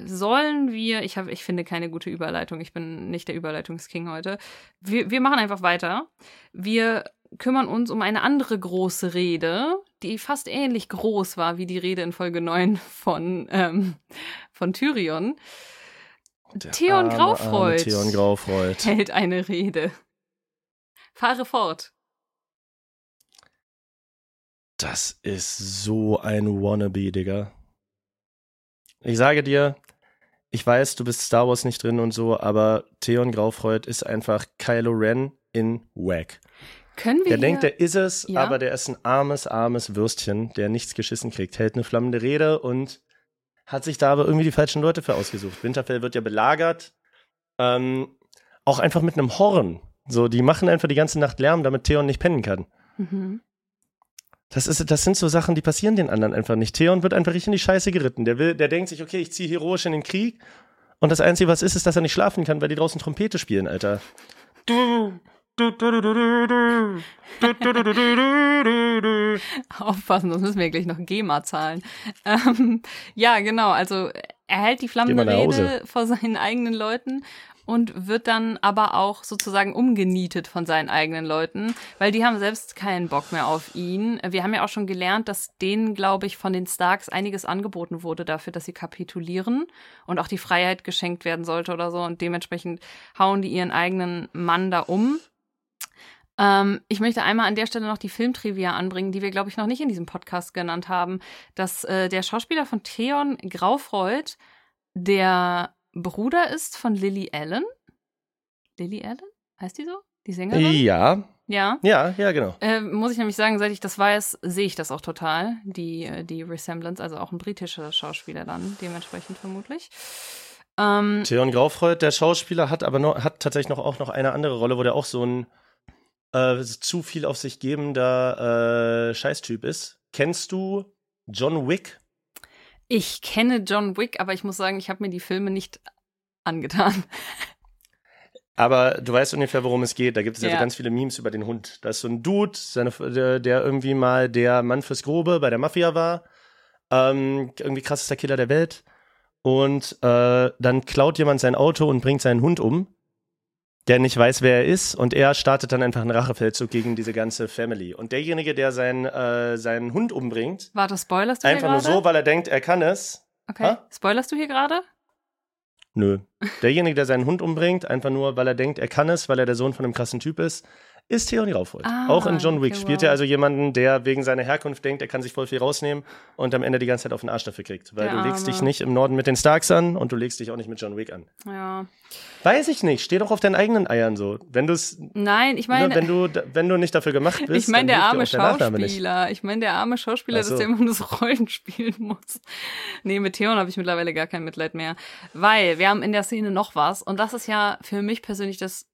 sollen wir, ich, hab, ich finde keine gute Überleitung, ich bin nicht der Überleitungsking heute. Wir, wir machen einfach weiter. Wir kümmern uns um eine andere große Rede, die fast ähnlich groß war wie die Rede in Folge 9 von, ähm, von Tyrion. Der Theon arme, Graufreud. arme Theon Graufreud. Hält eine Rede. Fahre fort. Das ist so ein Wannabe, Digga. Ich sage dir, ich weiß, du bist Star Wars nicht drin und so, aber Theon Graufreud ist einfach Kylo Ren in Wack. Können wir Der denkt, der ist es, Ja. aber der ist ein armes, armes Würstchen, der nichts geschissen kriegt, hält eine flammende Rede und hat sich da aber irgendwie die falschen Leute für ausgesucht. Winterfell wird ja belagert, ähm, auch einfach mit einem Horn. So, die machen einfach die ganze Nacht Lärm, damit Theon nicht pennen kann. Mhm. Das, ist, das sind so Sachen, die passieren den anderen einfach nicht. Theon wird einfach richtig in die Scheiße geritten. Der, will, der denkt sich, okay, ich ziehe heroisch in den Krieg. Und das Einzige, was ist, ist, dass er nicht schlafen kann, weil die draußen Trompete spielen, Alter. Aufpassen, sonst müssen wir gleich noch GEMA zahlen. Ähm, ja, genau. Also er hält die flammende. Rede vor seinen eigenen Leuten und wird dann aber auch sozusagen umgenietet von seinen eigenen Leuten, weil die haben selbst keinen Bock mehr auf ihn. Wir haben ja auch schon gelernt, dass denen, glaube ich, von den Starks einiges angeboten wurde dafür, dass sie kapitulieren und auch die Freiheit geschenkt werden sollte oder so. Und dementsprechend hauen die ihren eigenen Mann da um. Ähm, ich möchte einmal an der Stelle noch die Filmtrivia anbringen, die wir, glaube ich, noch nicht in diesem Podcast genannt haben, dass äh, der Schauspieler von Theon Graufreud der Bruder ist von Lily Allen. Lily Allen? Heißt die so? Die Sängerin? Ja, Ja. ja, ja, genau. Äh, muss ich nämlich sagen, seit ich das weiß, sehe ich das auch total, die, äh, die Resemblance, also auch ein britischer Schauspieler dann, dementsprechend vermutlich. Ähm, Theon Graufreud, der Schauspieler, hat aber noch, hat tatsächlich noch, auch noch eine andere Rolle, wo der auch so ein äh, zu viel auf sich gebender äh, Scheißtyp ist. Kennst du John Wick? Ich kenne John Wick, aber ich muss sagen, ich habe mir die Filme nicht angetan. Aber du weißt ungefähr, worum es geht. Da gibt es ja, Ja. so ganz viele Memes über den Hund. Da ist so ein Dude, seine, der, der irgendwie mal der Mann fürs Grobe bei der Mafia war. Ähm, irgendwie krassester Killer der Welt. Und äh, dann klaut jemand sein Auto und bringt seinen Hund um, der nicht weiß, wer er ist. Und er startet dann einfach einen Rachefeldzug gegen diese ganze Family. Und derjenige, der seinen, äh, seinen Hund umbringt, Warte, spoilerst du einfach nur so, weil er denkt, er kann es. Okay. Ha? Spoilerst du hier gerade? Nö. Derjenige, der seinen Hund umbringt, einfach nur, weil er denkt, er kann es, weil er der Sohn von einem krassen Typ ist, ist Theonie Raufold. Ah, Auch in John Wick okay, spielt wow. er also jemanden, der wegen seiner Herkunft denkt, er kann sich voll viel rausnehmen und am Ende die ganze Zeit auf den Arsch dafür kriegt. Weil Der du legst dich nicht im Norden mit den Starks an und du legst dich auch nicht mit John Wick an. Ja. Weiß ich nicht. Steh doch auf deinen eigenen Eiern so. Wenn du es, Nein, ich meine, ne, wenn du, wenn du nicht dafür gemacht bist, ich meine der arme. Schauspieler. Ich meine der arme Schauspieler, so. dass der immer nur so Rollen spielen muss. Nee, mit Theon habe ich mittlerweile gar kein Mitleid mehr. Weil wir haben in der Szene noch was und das ist ja für mich persönlich das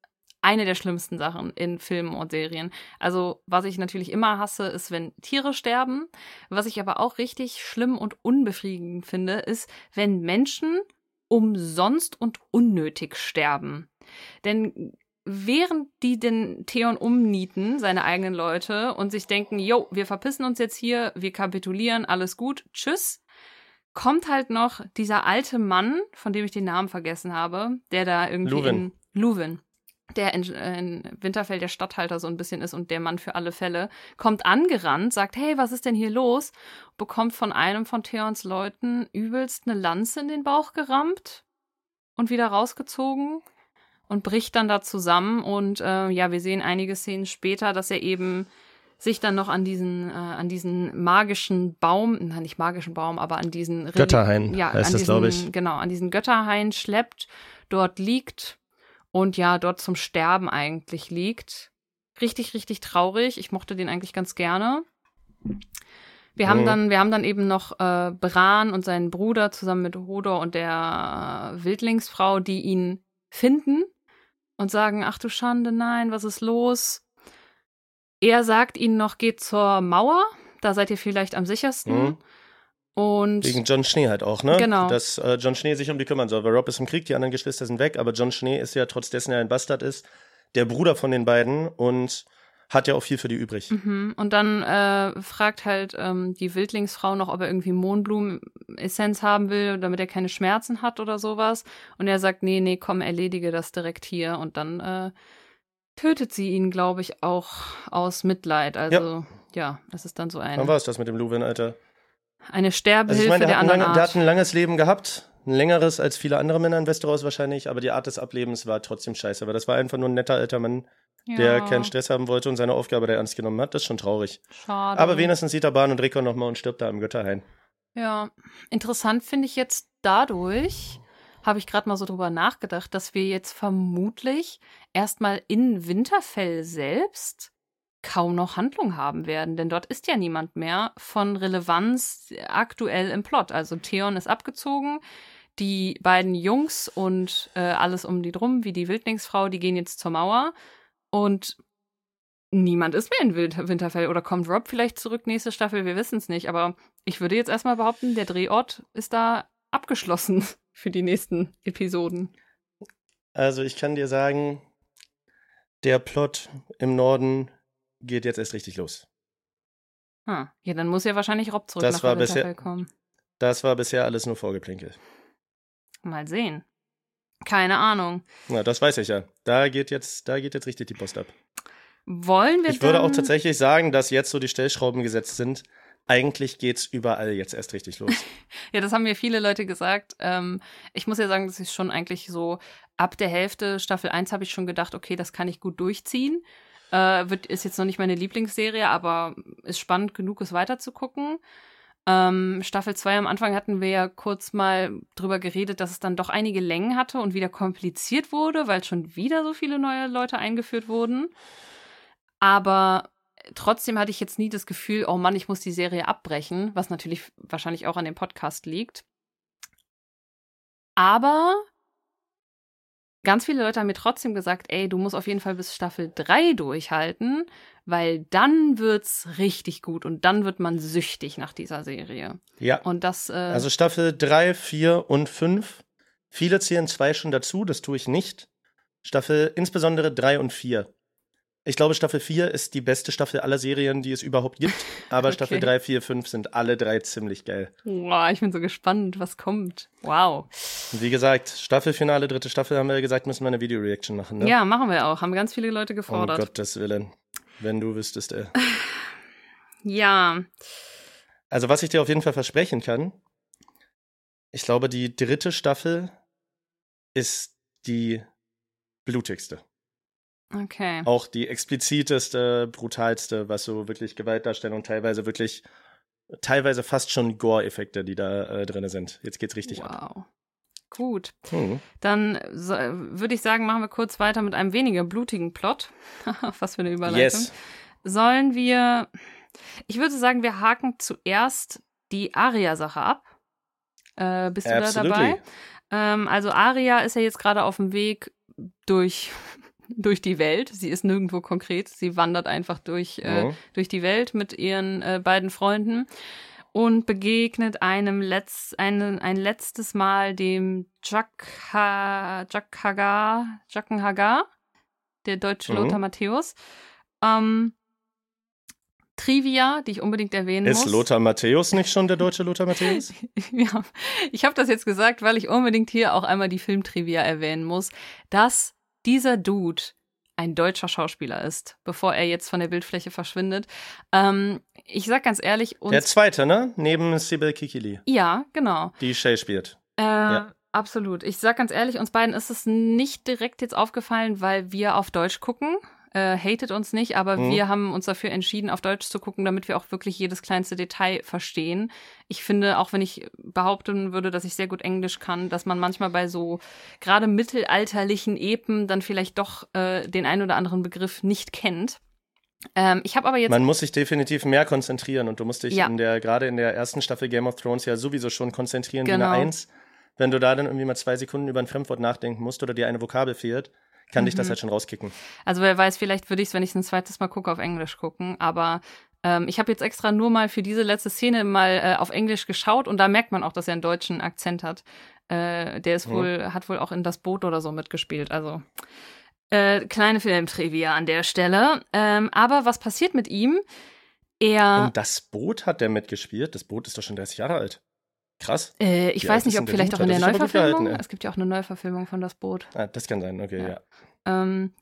eine der schlimmsten Sachen in Filmen und Serien. Also, was ich natürlich immer hasse, ist, wenn Tiere sterben. Was ich aber auch richtig schlimm und unbefriedigend finde, ist, wenn Menschen umsonst und unnötig sterben. Denn während die den Theon umnieten, seine eigenen Leute, und sich denken, jo, wir verpissen uns jetzt hier, wir kapitulieren, alles gut, tschüss, kommt halt noch dieser alte Mann, von dem ich den Namen vergessen habe, der da irgendwie Luwin. in Luwin, der in, in Winterfell der Stadthalter so ein bisschen ist und der Mann für alle Fälle, kommt angerannt, sagt, hey, was ist denn hier los? Bekommt von einem von Theons Leuten übelst eine Lanze in den Bauch gerammt und wieder rausgezogen und bricht dann da zusammen. Und äh, ja, wir sehen einige Szenen später, dass er eben sich dann noch an diesen, äh, an diesen magischen Baum, nein, nicht magischen Baum, aber an diesen Götterhain ja, heißt an das, diesen, glaube ich. Genau, an diesen Götterhain schleppt, dort liegt und ja, dort zum Sterben eigentlich liegt. Richtig, richtig traurig. Ich mochte den eigentlich ganz gerne. Wir haben Mhm. dann, wir haben dann eben noch äh, Bran und seinen Bruder zusammen mit Hodor und der äh, Wildlingsfrau, die ihn finden und sagen, ach du Schande, nein, was ist los? Er sagt ihnen noch, geht zur Mauer, da seid ihr vielleicht am sichersten. Mhm. Und Wegen John Schnee halt auch, ne? Genau. Dass äh, John Schnee sich um die kümmern soll. Weil Rob ist im Krieg, die anderen Geschwister sind weg, aber John Schnee ist ja, trotz dessen er ein Bastard ist, der Bruder von den beiden und hat ja auch viel für die übrig. Mhm. Und dann äh, fragt halt ähm, die Wildlingsfrau noch, ob er irgendwie Mohnblumenessenz haben will, damit er keine Schmerzen hat oder sowas. Und er sagt, nee, nee, komm, erledige das direkt hier. Und dann äh, tötet sie ihn, glaube ich, auch aus Mitleid. Also ja, es ist dann so ein, war es das mit dem Luwin, Alter? Eine Also Sterbehilfe ich meine, der, der hat ein anderen lange, der Art. hat ein langes Leben gehabt. Ein längeres als viele andere Männer in Westeros wahrscheinlich, aber die Art des Ablebens war trotzdem scheiße. Aber das war einfach nur ein netter alter Mann, der ja, keinen Stress haben wollte und seine Aufgabe da ernst genommen hat. Das ist schon traurig. Schade. Aber wenigstens sieht er Bahn und Rickon nochmal und stirbt da im Götterhain. Ja, interessant finde ich jetzt dadurch, habe ich gerade mal so drüber nachgedacht, dass wir jetzt vermutlich erstmal in Winterfell selbst kaum noch Handlung haben werden, denn dort ist ja niemand mehr von Relevanz aktuell im Plot. Also Theon ist abgezogen, die beiden Jungs und äh, alles um die drum, wie die Wildlingsfrau, die gehen jetzt zur Mauer und niemand ist mehr in Winter Winterfell. Oder kommt Rob vielleicht zurück nächste Staffel? Wir wissen es nicht. Aber ich würde jetzt erstmal behaupten, der Drehort ist da abgeschlossen für die nächsten Episoden. Also ich kann dir sagen, der Plot im Norden geht jetzt erst richtig los. Ah, ja, dann muss ja wahrscheinlich Rob zurück Das nach war bisher- kommen. Das war bisher alles nur Vorgeplänkel. Mal sehen. Keine Ahnung. Na, das weiß ich ja. Da geht jetzt, da geht jetzt richtig die Post ab. Wollen wir Ich würde auch tatsächlich sagen, dass jetzt so die Stellschrauben gesetzt sind. Eigentlich geht's überall jetzt erst richtig los. Ja, das haben mir viele Leute gesagt. Ähm, ich muss ja sagen, dass ich schon eigentlich so ab der Hälfte Staffel 1 habe ich schon gedacht, okay, das kann ich gut durchziehen. Äh, wird, ist jetzt noch nicht meine Lieblingsserie, aber ist spannend genug, es weiterzugucken. Ähm, Staffel 2 am Anfang hatten wir ja kurz mal drüber geredet, dass es dann doch einige Längen hatte und wieder kompliziert wurde, weil schon wieder so viele neue Leute eingeführt wurden. Aber trotzdem hatte ich jetzt nie das Gefühl, oh Mann, ich muss die Serie abbrechen, was natürlich wahrscheinlich auch an dem Podcast liegt. Aber ganz viele Leute haben mir trotzdem gesagt, ey, du musst auf jeden Fall bis Staffel 3 durchhalten, weil dann wird's richtig gut und dann wird man süchtig nach dieser Serie. Ja. Und das, äh, Also Staffel 3, 4 und 5. Viele zählen zwei schon dazu, das tue ich nicht. Staffel insbesondere 3 und 4. Ich glaube, Staffel 4 ist die beste Staffel aller Serien, die es überhaupt gibt. Aber Okay. Staffel 3, 4, 5 sind alle drei ziemlich geil. wow, ich bin so gespannt, was kommt. Wow. Wie gesagt, Staffelfinale, dritte Staffel, haben wir gesagt, müssen wir eine Video-Reaction machen. Ne? Ja, machen wir auch. Haben ganz viele Leute Um gefordert. Gottes Willen. Wenn du wüsstest, ey. ja, Also, was ich dir auf jeden Fall versprechen kann, ich glaube, die dritte Staffel ist die blutigste. Okay. Auch die expliziteste, brutalste, was so wirklich Gewaltdarstellung, teilweise wirklich, teilweise fast schon Gore-Effekte, die da äh, drin sind. Jetzt geht's richtig ab. Wow. Gut. Hm. Dann so, würde ich sagen, machen wir kurz weiter mit einem weniger blutigen Plot. Was für eine Überleitung. Yes. Sollen wir. Ich würde sagen, wir haken zuerst die Aria-Sache ab. Äh, bist du da Absolutely. dabei? Ähm, also Aria ist ja jetzt gerade auf dem Weg durch, durch die Welt. Sie ist nirgendwo konkret. Sie wandert einfach durch, äh, Mhm. durch die Welt mit ihren äh, beiden Freunden und begegnet einem Letz, einen, ein letztes Mal dem Jakha, Jakkenhagar, der deutsche Mhm. Lothar Matthäus. Ähm, Trivia, die ich unbedingt erwähnen Ist muss. Lothar Matthäus nicht schon der deutsche Lothar Matthäus? ja, ich habe das jetzt gesagt, weil ich unbedingt hier auch einmal die Filmtrivia erwähnen muss, dass dieser Dude ein deutscher Schauspieler ist, bevor er jetzt von der Bildfläche verschwindet. Ähm, ich sag ganz ehrlich, uns Der zweite, ne? Neben Sibyl Kikili, ja, genau. die Shay spielt. Äh, Ja. Absolut. Ich sag ganz ehrlich, uns beiden ist es nicht direkt jetzt aufgefallen, weil wir auf Deutsch gucken. Äh, hatet uns nicht, aber Mhm. wir haben uns dafür entschieden, auf Deutsch zu gucken, damit wir auch wirklich jedes kleinste Detail verstehen. Ich finde, auch wenn ich behaupten würde, dass ich sehr gut Englisch kann, dass man manchmal bei so gerade mittelalterlichen Epen dann vielleicht doch äh, den ein oder anderen Begriff nicht kennt. Ähm, ich habe aber jetzt Man muss sich definitiv mehr konzentrieren und du musst dich Ja. in der, gerade in der ersten Staffel Game of Thrones ja sowieso schon konzentrieren wie Genau. eine Eins. Wenn du da dann irgendwie mal zwei Sekunden über ein Fremdwort nachdenken musst oder dir eine Vokabel fehlt, kann dich Mhm. das halt schon rauskicken. Also wer weiß, vielleicht würde ich es, wenn ich es ein zweites Mal gucke, auf Englisch gucken. Aber ähm, ich habe jetzt extra nur mal für diese letzte Szene mal äh, auf Englisch geschaut und da merkt man auch, dass er einen deutschen Akzent hat. Äh, der ist Mhm. wohl, hat wohl auch in das Boot oder so mitgespielt. Also äh, kleine Filmtrivia an der Stelle. Ähm, aber was passiert mit ihm? Er, In das Boot hat der mitgespielt. Das Boot ist doch schon 30 Jahre alt. Krass. äh, ich Wie weiß nicht, ob vielleicht Dude? auch in der Neuverfilmung. es gibt ja auch eine Neuverfilmung von das Boot. Ah, das kann sein, okay, Ja. ja. Ähm,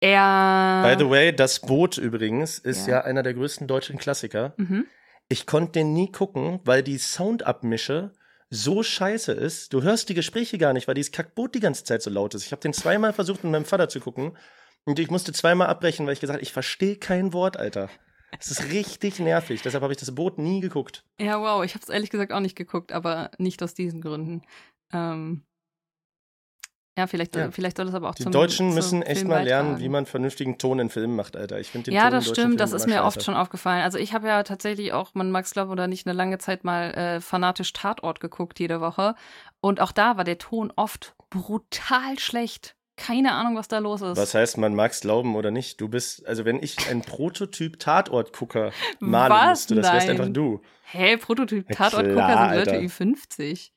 er. By the way, das Boot übrigens ist Ja. ja, einer der größten deutschen Klassiker. Mhm. Ich konnte den nie gucken, weil die Soundabmische so scheiße ist. Du hörst die Gespräche gar nicht, weil dieses Kackboot die ganze Zeit so laut ist. Ich habe den zweimal versucht, mit meinem Vater zu gucken. Und ich musste zweimal abbrechen, weil ich gesagt habe, ich verstehe kein Wort, Alter. Es ist richtig nervig. Deshalb habe ich das Boot nie geguckt. Ja, wow, ich habe es ehrlich gesagt auch nicht geguckt, aber nicht aus diesen Gründen. Ähm, ja, vielleicht, Ja. vielleicht soll es aber auch Die zum Deutschen müssen echt Film mal lernen, beitragen. wie man vernünftigen Ton in Filmen macht, Alter. Ich finde den Ja, Ton das stimmt, das Filmen ist mir oft scheiße. schon aufgefallen. Also ich habe ja tatsächlich auch, man mag es glauben oder nicht, eine lange Zeit mal äh, fanatisch Tatort geguckt jede Woche. Und auch da war der Ton oft brutal schlecht. Keine Ahnung, was da los ist. Was heißt, man mag's glauben oder nicht? Du bist, also wenn ich ein Prototyp Tatortgucker malen Was? müsste, das wärst einfach du. Hä, Prototyp Ja, Tatortgucker klar, sind Leute Alter. Ü50.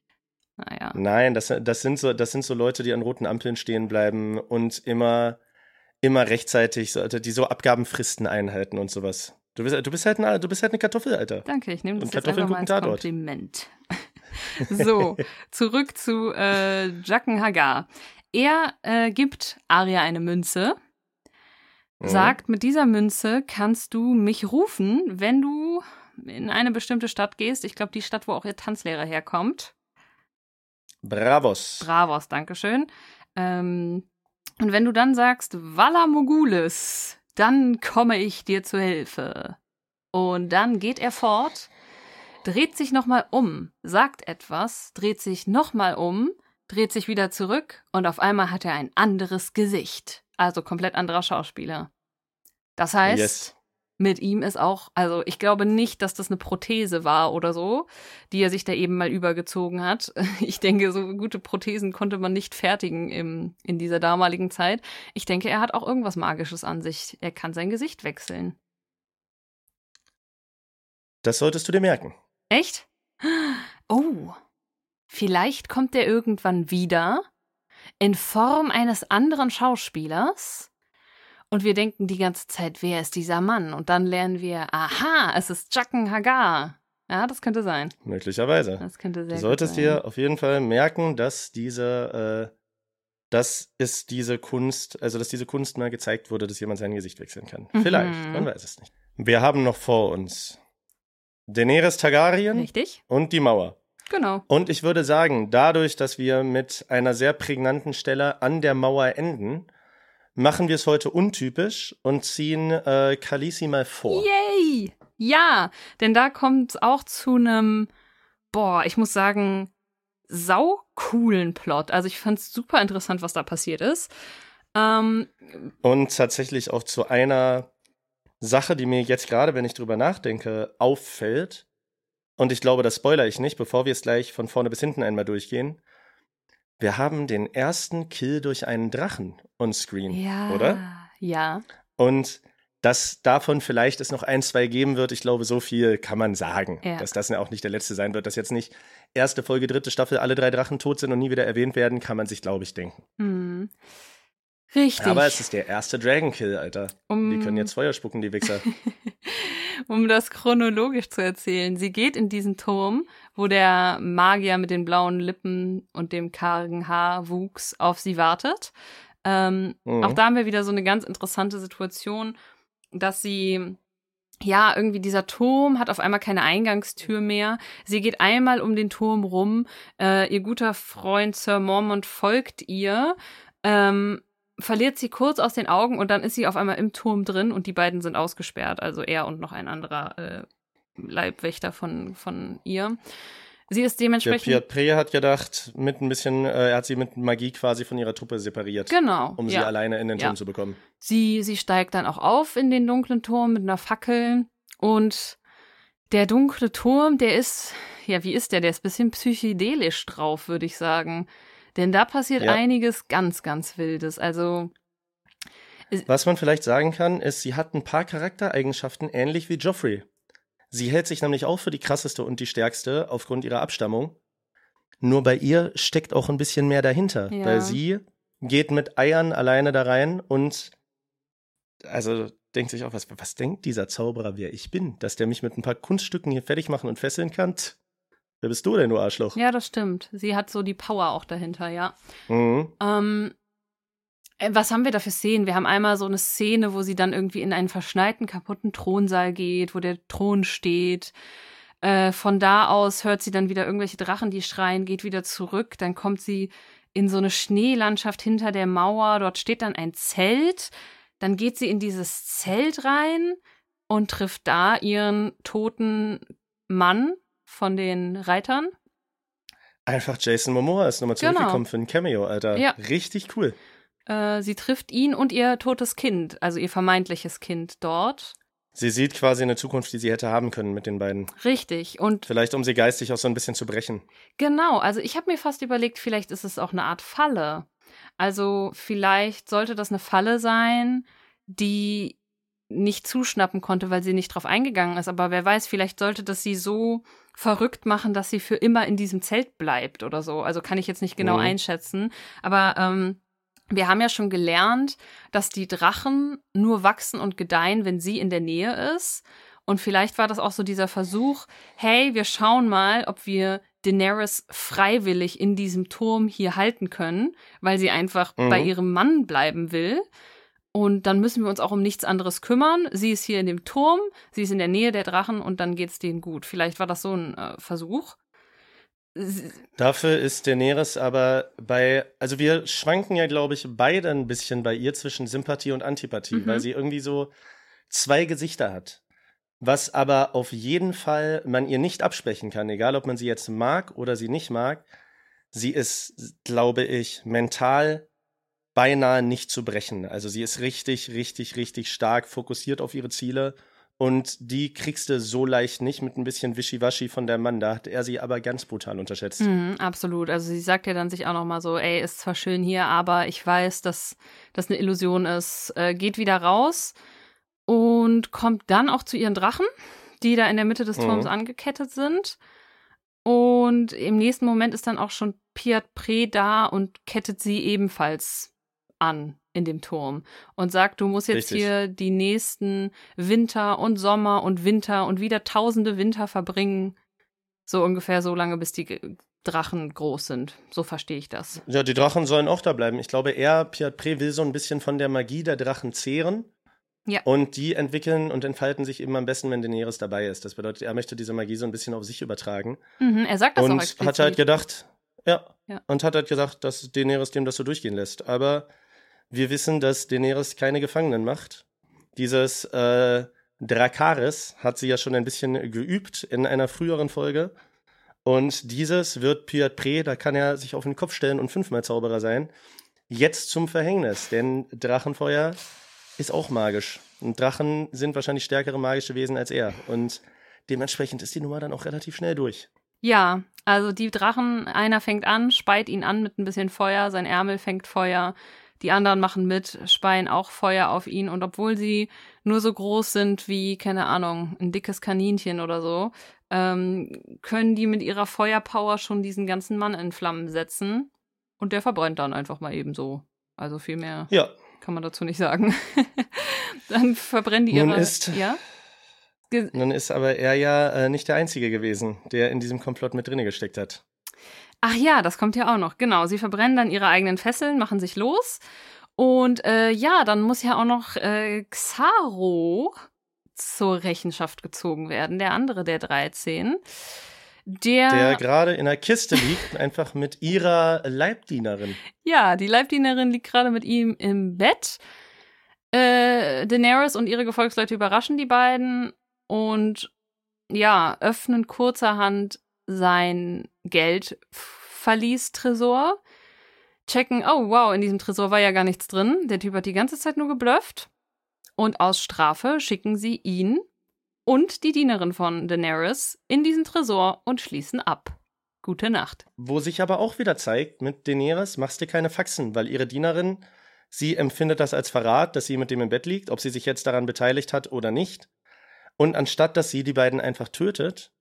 Naja. Nein, das, das, sind so, das sind so Leute, die an roten Ampeln stehen bleiben und immer, immer rechtzeitig, so, die so Abgabenfristen einhalten und sowas. Du bist, du bist halt ein, du bist halt eine Kartoffel, Alter. Danke, ich nehme das Und jetzt einfach mal als Tatort. Kompliment. so, zurück zu äh, Jacken Hagar. Er äh, gibt Aria eine Münze, Mhm. sagt, mit dieser Münze kannst du mich rufen, wenn du in eine bestimmte Stadt gehst. Ich glaube, die Stadt, wo auch ihr Tanzlehrer herkommt. Bravos. Bravos, Dankeschön. Ähm, und wenn du dann sagst, Vala Mogulis, dann komme ich dir zu Hilfe. Und dann geht er fort, dreht sich nochmal um, sagt etwas, dreht sich nochmal um, dreht sich wieder zurück und auf einmal hat er ein anderes Gesicht. Also komplett anderer Schauspieler. Das heißt, Yes. mit ihm ist auch, also ich glaube nicht, dass das eine Prothese war oder so, die er sich da eben mal übergezogen hat. Ich denke, so gute Prothesen konnte man nicht fertigen im, in dieser damaligen Zeit. Ich denke, er hat auch irgendwas Magisches an sich. Er kann sein Gesicht wechseln. Das solltest du dir merken. Echt? Oh. Vielleicht kommt er irgendwann wieder in Form eines anderen Schauspielers und wir denken die ganze Zeit, wer ist dieser Mann? Und dann lernen wir, aha, es ist Jacken Hagar. Ja, das könnte sein. Möglicherweise. Das könnte sehr Du solltest sein. dir auf jeden Fall merken, dass diese, äh, das ist diese Kunst, also dass diese Kunst mal gezeigt wurde, dass jemand sein Gesicht wechseln kann. Mhm. Vielleicht, man weiß es nicht. Wir haben noch vor uns Daenerys Targaryen Richtig? und die Mauer. Genau. Und ich würde sagen, dadurch, dass wir mit einer sehr prägnanten Stelle an der Mauer enden, machen wir es heute untypisch und ziehen äh, Khaleesi mal vor. Yay! Ja, denn da kommt es auch zu einem, boah, ich muss sagen, sau coolen Plot. Also ich fand es super interessant, was da passiert ist. Ähm, Und tatsächlich auch zu einer Sache, die mir jetzt gerade, wenn ich drüber nachdenke, auffällt. Und ich glaube, das spoiler ich nicht, bevor wir es gleich von vorne bis hinten einmal durchgehen. Wir haben den ersten Kill durch einen Drachen on screen, ja. oder? Ja. Und dass davon vielleicht es noch ein, zwei geben wird, ich glaube, so viel kann man sagen. Ja. Dass das ja auch nicht der letzte sein wird, dass jetzt nicht erste Folge, dritte Staffel, alle drei Drachen tot sind und nie wieder erwähnt werden, kann man sich, glaube ich, denken. Hm. Richtig. Aber es ist der erste Dragon Kill, Alter. um, Die können jetzt Feuer spucken, die Wichser. um das chronologisch zu erzählen. Sie geht in diesen Turm, wo der Magier mit den blauen Lippen und dem kargen Haarwuchs auf sie wartet. Ähm, Mhm. Auch da haben wir wieder so eine ganz interessante Situation, dass sie ja, irgendwie dieser Turm hat auf einmal keine Eingangstür mehr. Sie geht einmal um den Turm rum. Äh, ihr guter Freund Sir Mormont folgt ihr, ähm, verliert sie kurz aus den Augen und dann ist sie auf einmal im Turm drin und die beiden sind ausgesperrt. Also er und noch ein anderer äh, Leibwächter von, von ihr. Sie ist Der dementsprechend. Piat Pre hat gedacht, mit ein bisschen, äh, er hat sie mit Magie quasi von ihrer Truppe separiert, Genau. um sie ja. alleine in den Turm Ja. zu bekommen. Sie, sie steigt dann auch auf in den dunklen Turm mit einer Fackel und der dunkle Turm, der ist, ja, wie ist der? Der ist ein bisschen psychedelisch drauf, würde ich sagen. Denn da passiert Ja. einiges ganz, ganz Wildes. Also, Was man vielleicht sagen kann, ist, sie hat ein paar Charaktereigenschaften ähnlich wie Joffrey. Sie hält sich nämlich auch für die krasseste und die stärkste aufgrund ihrer Abstammung. Nur bei ihr steckt auch ein bisschen mehr dahinter, Ja. weil sie geht mit Eiern alleine da rein und also denkt sich auch, was, was denkt dieser Zauberer, wer ich bin, dass der mich mit ein paar Kunststücken hier fertig machen und fesseln kann? Tch, Wer bist du denn, du Arschloch? ja, das stimmt. Sie hat so die Power auch dahinter, ja. Mhm. Ähm, äh, was haben wir da für Szenen? Wir haben einmal so eine Szene, wo sie dann irgendwie in einen verschneiten, kaputten Thronsaal geht, wo der Thron steht. Äh, von da aus hört sie dann wieder irgendwelche Drachen, die schreien, geht wieder zurück. Dann kommt sie in so eine Schneelandschaft hinter der Mauer. Dort steht dann ein Zelt. Dann geht sie in dieses Zelt rein und trifft da ihren toten Mann von den Reitern. Einfach Jason Momoa ist nochmal Genau. zurückgekommen für ein Cameo, Alter. Ja. Richtig cool. Äh, sie trifft ihn und ihr totes Kind, also ihr vermeintliches Kind dort. Sie sieht quasi eine Zukunft, die sie hätte haben können mit den beiden. Richtig. Und Vielleicht, um sie geistig auch so ein bisschen zu brechen. genau, also ich habe mir fast überlegt, vielleicht ist es auch eine Art Falle. Also vielleicht sollte das eine Falle sein, die nicht zuschnappen konnte, weil sie nicht drauf eingegangen ist. Aber wer weiß, vielleicht sollte das sie so verrückt machen, dass sie für immer in diesem Zelt bleibt oder so. Also kann ich jetzt nicht genau Mhm. einschätzen. Aber ähm, wir haben ja schon gelernt, dass die Drachen nur wachsen und gedeihen, wenn sie in der Nähe ist. Und vielleicht war das auch so dieser Versuch, hey, wir schauen mal, ob wir Daenerys freiwillig in diesem Turm hier halten können, weil sie einfach Mhm. bei ihrem Mann bleiben will. Und dann müssen wir uns auch um nichts anderes kümmern. Sie ist hier in dem Turm, sie ist in der Nähe der Drachen und dann geht's denen gut. Vielleicht war das so ein äh, Versuch. Dafür ist Daenerys aber bei, also wir schwanken ja, glaube ich, beide ein bisschen bei ihr zwischen Sympathie und Antipathie, Mhm. weil sie irgendwie so zwei Gesichter hat. Was aber auf jeden Fall man ihr nicht absprechen kann, egal ob man sie jetzt mag oder sie nicht mag. Sie ist, glaube ich, mental beinahe nicht zu brechen. Also sie ist richtig, richtig, richtig stark fokussiert auf ihre Ziele Und die kriegst du so leicht nicht mit ein bisschen Wischiwaschi von der Mann. Da hat er sie aber ganz brutal unterschätzt. Mhm, absolut. Also sie sagt ja dann sich auch noch mal so, ey, ist zwar schön hier, aber ich weiß, dass das eine Illusion ist. Äh, geht wieder raus und kommt dann auch zu ihren Drachen, die da in der Mitte des Turms Mhm. angekettet sind. Und im nächsten Moment ist dann auch schon Piat Pre da und kettet sie ebenfalls an in dem Turm und sagt, du musst jetzt Richtig. hier die nächsten Winter und Sommer und Winter und wieder tausende Winter verbringen. So ungefähr so lange, bis die Drachen groß sind. So verstehe ich das. Ja, die Drachen sollen auch da bleiben. Ich glaube, er, Piat Pre, will so ein bisschen von der Magie der Drachen zehren. Ja. Und die entwickeln und entfalten sich eben am besten, wenn Daenerys dabei ist. Das bedeutet, er möchte diese Magie so ein bisschen auf sich übertragen. Mhm, er sagt das auch und explizit. hat halt gedacht, ja, Ja. und hat halt gesagt, dass Daenerys dem das so durchgehen lässt. Aber wir wissen, dass Daenerys keine Gefangenen macht. Dieses äh, Drakaris hat sie ja schon ein bisschen geübt in einer früheren Folge. Und dieses wird Piat Pre, da kann er sich auf den Kopf stellen und fünfmal Zauberer sein, jetzt zum Verhängnis. Denn Drachenfeuer ist auch magisch. Und Drachen sind wahrscheinlich stärkere magische Wesen als er. Und dementsprechend ist die Nummer dann auch relativ schnell durch. Ja, also die Drachen, einer fängt an, speit ihn an mit ein bisschen Feuer, sein Ärmel fängt Feuer, die anderen machen mit, speien auch Feuer auf ihn und obwohl sie nur so groß sind wie, keine Ahnung, ein dickes Kaninchen oder so, ähm, können die mit ihrer Feuerpower schon diesen ganzen Mann in Flammen setzen und der verbrennt dann einfach mal eben so. Also viel mehr Ja, kann man dazu nicht sagen. dann verbrennen die Nun ihre... ist- ja? Ge- nun ist aber er ja äh, nicht der Einzige gewesen, der in diesem Komplott mit drinne gesteckt hat. Ach ja, das kommt ja auch noch. Genau, sie verbrennen dann ihre eigenen Fesseln, machen sich los. Und äh, ja, dann muss ja auch noch äh, Xaro zur Rechenschaft gezogen werden, der andere der 13. Der, Der gerade in der Kiste liegt, einfach mit ihrer Leibdienerin. ja, die Leibdienerin liegt gerade mit ihm im Bett. Äh, Daenerys und ihre Gefolgsleute überraschen die beiden und ja, öffnen kurzerhand sein Geldverlies-Tresor. Checken, oh wow, in diesem Tresor war ja gar nichts drin. Der Typ hat die ganze Zeit nur geblufft. Und aus Strafe schicken sie ihn und die Dienerin von Daenerys in diesen Tresor und schließen ab. Gute Nacht. Wo sich aber auch wieder zeigt, mit Daenerys machst du keine Faxen, weil ihre Dienerin, sie empfindet das als Verrat, dass sie mit dem im Bett liegt, ob sie sich jetzt daran beteiligt hat oder nicht. Und anstatt dass sie die beiden einfach tötet,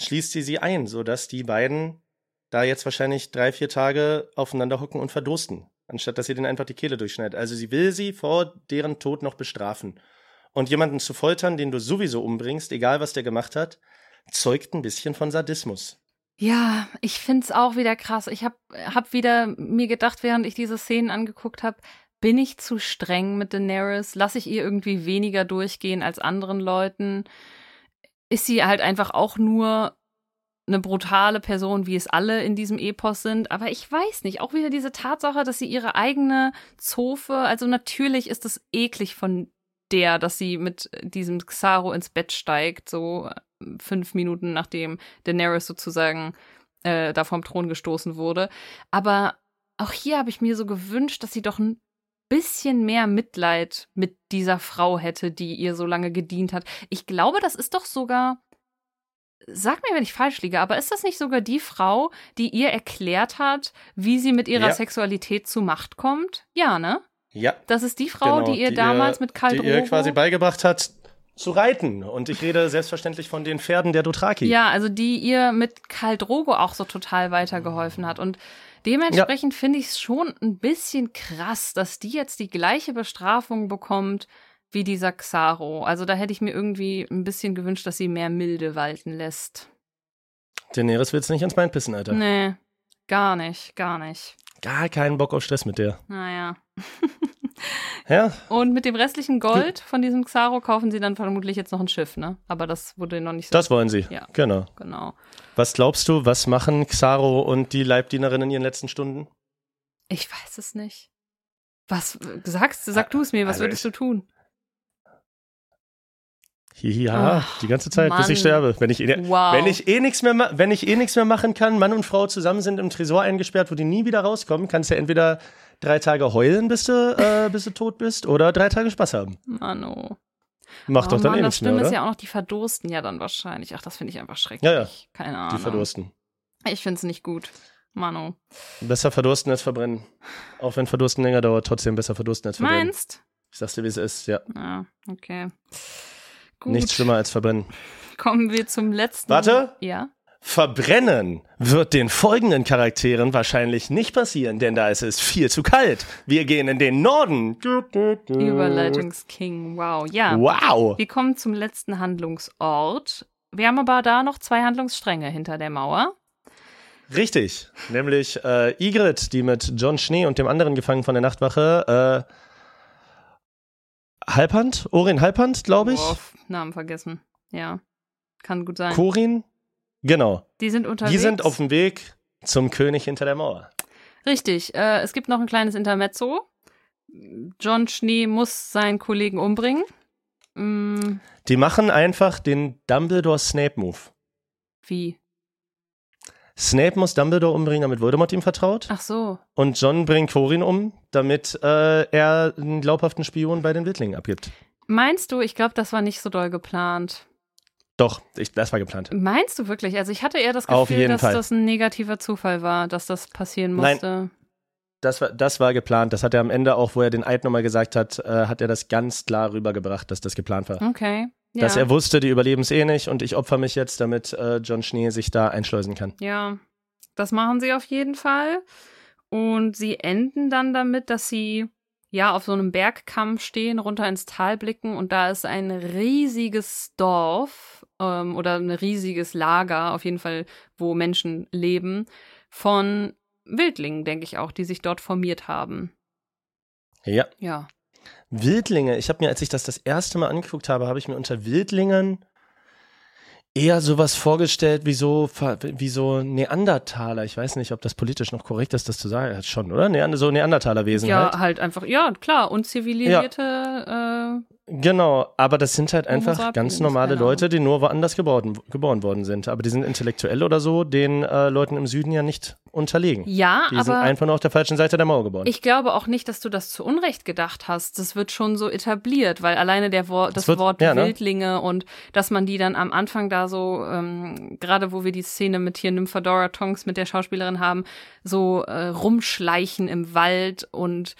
schließt sie sie ein, sodass die beiden da jetzt wahrscheinlich drei, vier Tage aufeinander hocken und verdursten, anstatt dass sie denen einfach die Kehle durchschneidet. Also sie will sie vor deren Tod noch bestrafen. Und jemanden zu foltern, den du sowieso umbringst, egal was der gemacht hat, zeugt ein bisschen von Sadismus. Ja, ich find's auch wieder krass. Ich hab, hab wieder mir gedacht, während ich diese Szenen angeguckt habe, bin ich zu streng mit Daenerys? Lass ich ihr irgendwie weniger durchgehen als anderen Leuten? Ist sie halt einfach auch nur eine brutale Person, wie es alle in diesem Epos sind? Aber ich weiß nicht. Auch wieder diese Tatsache, dass sie ihre eigene Zofe, also natürlich ist es eklig von der, dass sie mit diesem Xaro ins Bett steigt, so fünf Minuten nachdem Daenerys sozusagen äh, da vom Thron gestoßen wurde. Aber auch hier habe ich mir so gewünscht, dass sie doch ein bisschen mehr Mitleid mit dieser Frau hätte, die ihr so lange gedient hat. Ich glaube, das ist doch sogar. Sag mir, wenn ich falsch liege, aber ist das nicht sogar die Frau, die ihr erklärt hat, wie sie mit ihrer Ja. Sexualität zu Macht kommt? Ja, ne? Ja, Das ist die Frau, genau, die ihr damals mit Karl Die ihr quasi beigebracht hat, zu reiten. Und ich rede selbstverständlich von den Pferden der Dothraki. Ja, also die ihr mit Karl Drogo auch so total weitergeholfen hat. Und dementsprechend finde ich es schon ein bisschen krass, dass die jetzt die gleiche Bestrafung bekommt wie dieser Xaro. Also da hätte ich mir irgendwie ein bisschen gewünscht, dass sie mehr Milde walten lässt. Daenerys will's nicht ins Bein pissen, Alter. Nee, gar nicht, gar nicht. Gar keinen Bock auf Stress mit der. Naja. Ja, Und mit dem restlichen Gold von diesem Xaro kaufen sie dann vermutlich jetzt noch ein Schiff, ne? Aber das wurde noch nicht so. das wollen sie. Ja. Genau. Genau. Was glaubst du, was machen Xaro und die Leibdienerin in ihren letzten Stunden? Ich weiß es nicht. Was sagst du? Sag du es mir, was Also würdest du tun? Ja, Ach, die ganze Zeit, bis Mann. ich sterbe. Wenn ich, eh, Wow. wenn ich eh nichts mehr, wenn ich eh nichts mehr machen kann, Mann und Frau zusammen sind im Tresor eingesperrt, wo die nie wieder rauskommen, kannst du entweder drei Tage heulen, bis du, äh, bis du tot bist, oder drei Tage Spaß haben. Mano. Macht oh doch dann Mann, eh das nichts mehr, Schlimme oder? ist ja auch noch, die verdursten ja dann wahrscheinlich. Ach, das finde ich einfach schrecklich. Ja, ja. Keine Ahnung. Die verdursten. Ich finde es nicht gut. Manu. Besser verdursten als verbrennen. Auch wenn Verdursten länger dauert, trotzdem besser verdursten als verbrennen. Meinst? Ich sag's dir, wie es ist, ja. Ja, okay. Gut. Nichts schlimmer als verbrennen. Kommen wir zum letzten. Warte. Ja. Verbrennen wird den folgenden Charakteren wahrscheinlich nicht passieren, denn da ist es viel zu kalt. Wir gehen in den Norden. Überleitungsking. Wow. Ja. Wow. Wir kommen zum letzten Handlungsort. Wir haben aber da noch zwei Handlungsstränge hinter der Mauer. Richtig. Nämlich äh, Igrit, die mit John Schnee und dem anderen Gefangen von der Nachtwache, äh, Halbhand? Orin Halbhand, glaube ich. Boah, Namen vergessen. Ja. Kann gut sein. Corin? Genau. Die sind unterwegs. Die sind auf dem Weg zum König hinter der Mauer. Richtig. Äh, es gibt noch ein kleines Intermezzo. John Schnee muss seinen Kollegen umbringen. Mm, Die machen einfach den Dumbledore-Snape-Move. wie? Snape muss Dumbledore umbringen, damit Voldemort ihm vertraut. Ach so. Und John bringt Corin um, damit äh, er einen glaubhaften Spion bei den Wildlingen abgibt. Meinst du, ich glaube, das war nicht so doll geplant. Doch, ich, das war geplant. Meinst du wirklich? Also ich hatte eher das Gefühl, dass Fall. das ein negativer Zufall war, dass das passieren Nein. musste. Das war, das war geplant. Das hat er am Ende auch, wo er den Eid nochmal gesagt hat, äh, hat er das ganz klar rübergebracht, dass das geplant war. Okay. Ja. Dass er wusste, die überleben es eh nicht und ich opfer mich jetzt, damit äh, John Schnee sich da einschleusen kann. Ja, das machen sie auf jeden Fall. Und sie enden dann damit, dass sie ja auf so einem Bergkamm stehen, runter ins Tal blicken und da ist ein riesiges Dorf ähm, oder ein riesiges Lager, auf jeden Fall, wo Menschen leben, von Wildlingen, denke ich auch, die sich dort formiert haben. Ja. Ja. Wildlinge, ich habe mir, als ich das das erste Mal angeguckt habe, habe ich mir unter Wildlingen eher sowas vorgestellt wie so, wie so Neandertaler. Ich weiß nicht, ob das politisch noch korrekt ist, das zu sagen. Ja, schon, oder? Neander, so Neandertalerwesen Ja, halt. halt einfach, ja, klar, unzivilisierte, Genau, aber das sind halt einfach ganz normale Leute, die nur woanders geboren, geboren worden sind. Aber die sind intellektuell oder so den äh, Leuten im Süden ja nicht unterlegen. ja, Die sind aber einfach nur auf der falschen Seite der Mauer geboren. Ich glaube auch nicht, dass du das zu Unrecht gedacht hast. Das wird schon so etabliert, weil alleine der Wort, das, Das wird- Wort ja, ne? Wildlinge und dass man die dann am Anfang da so, ähm, gerade wo wir die Szene mit hier Nymphadora Tonks mit der Schauspielerin haben, so äh, rumschleichen im Wald und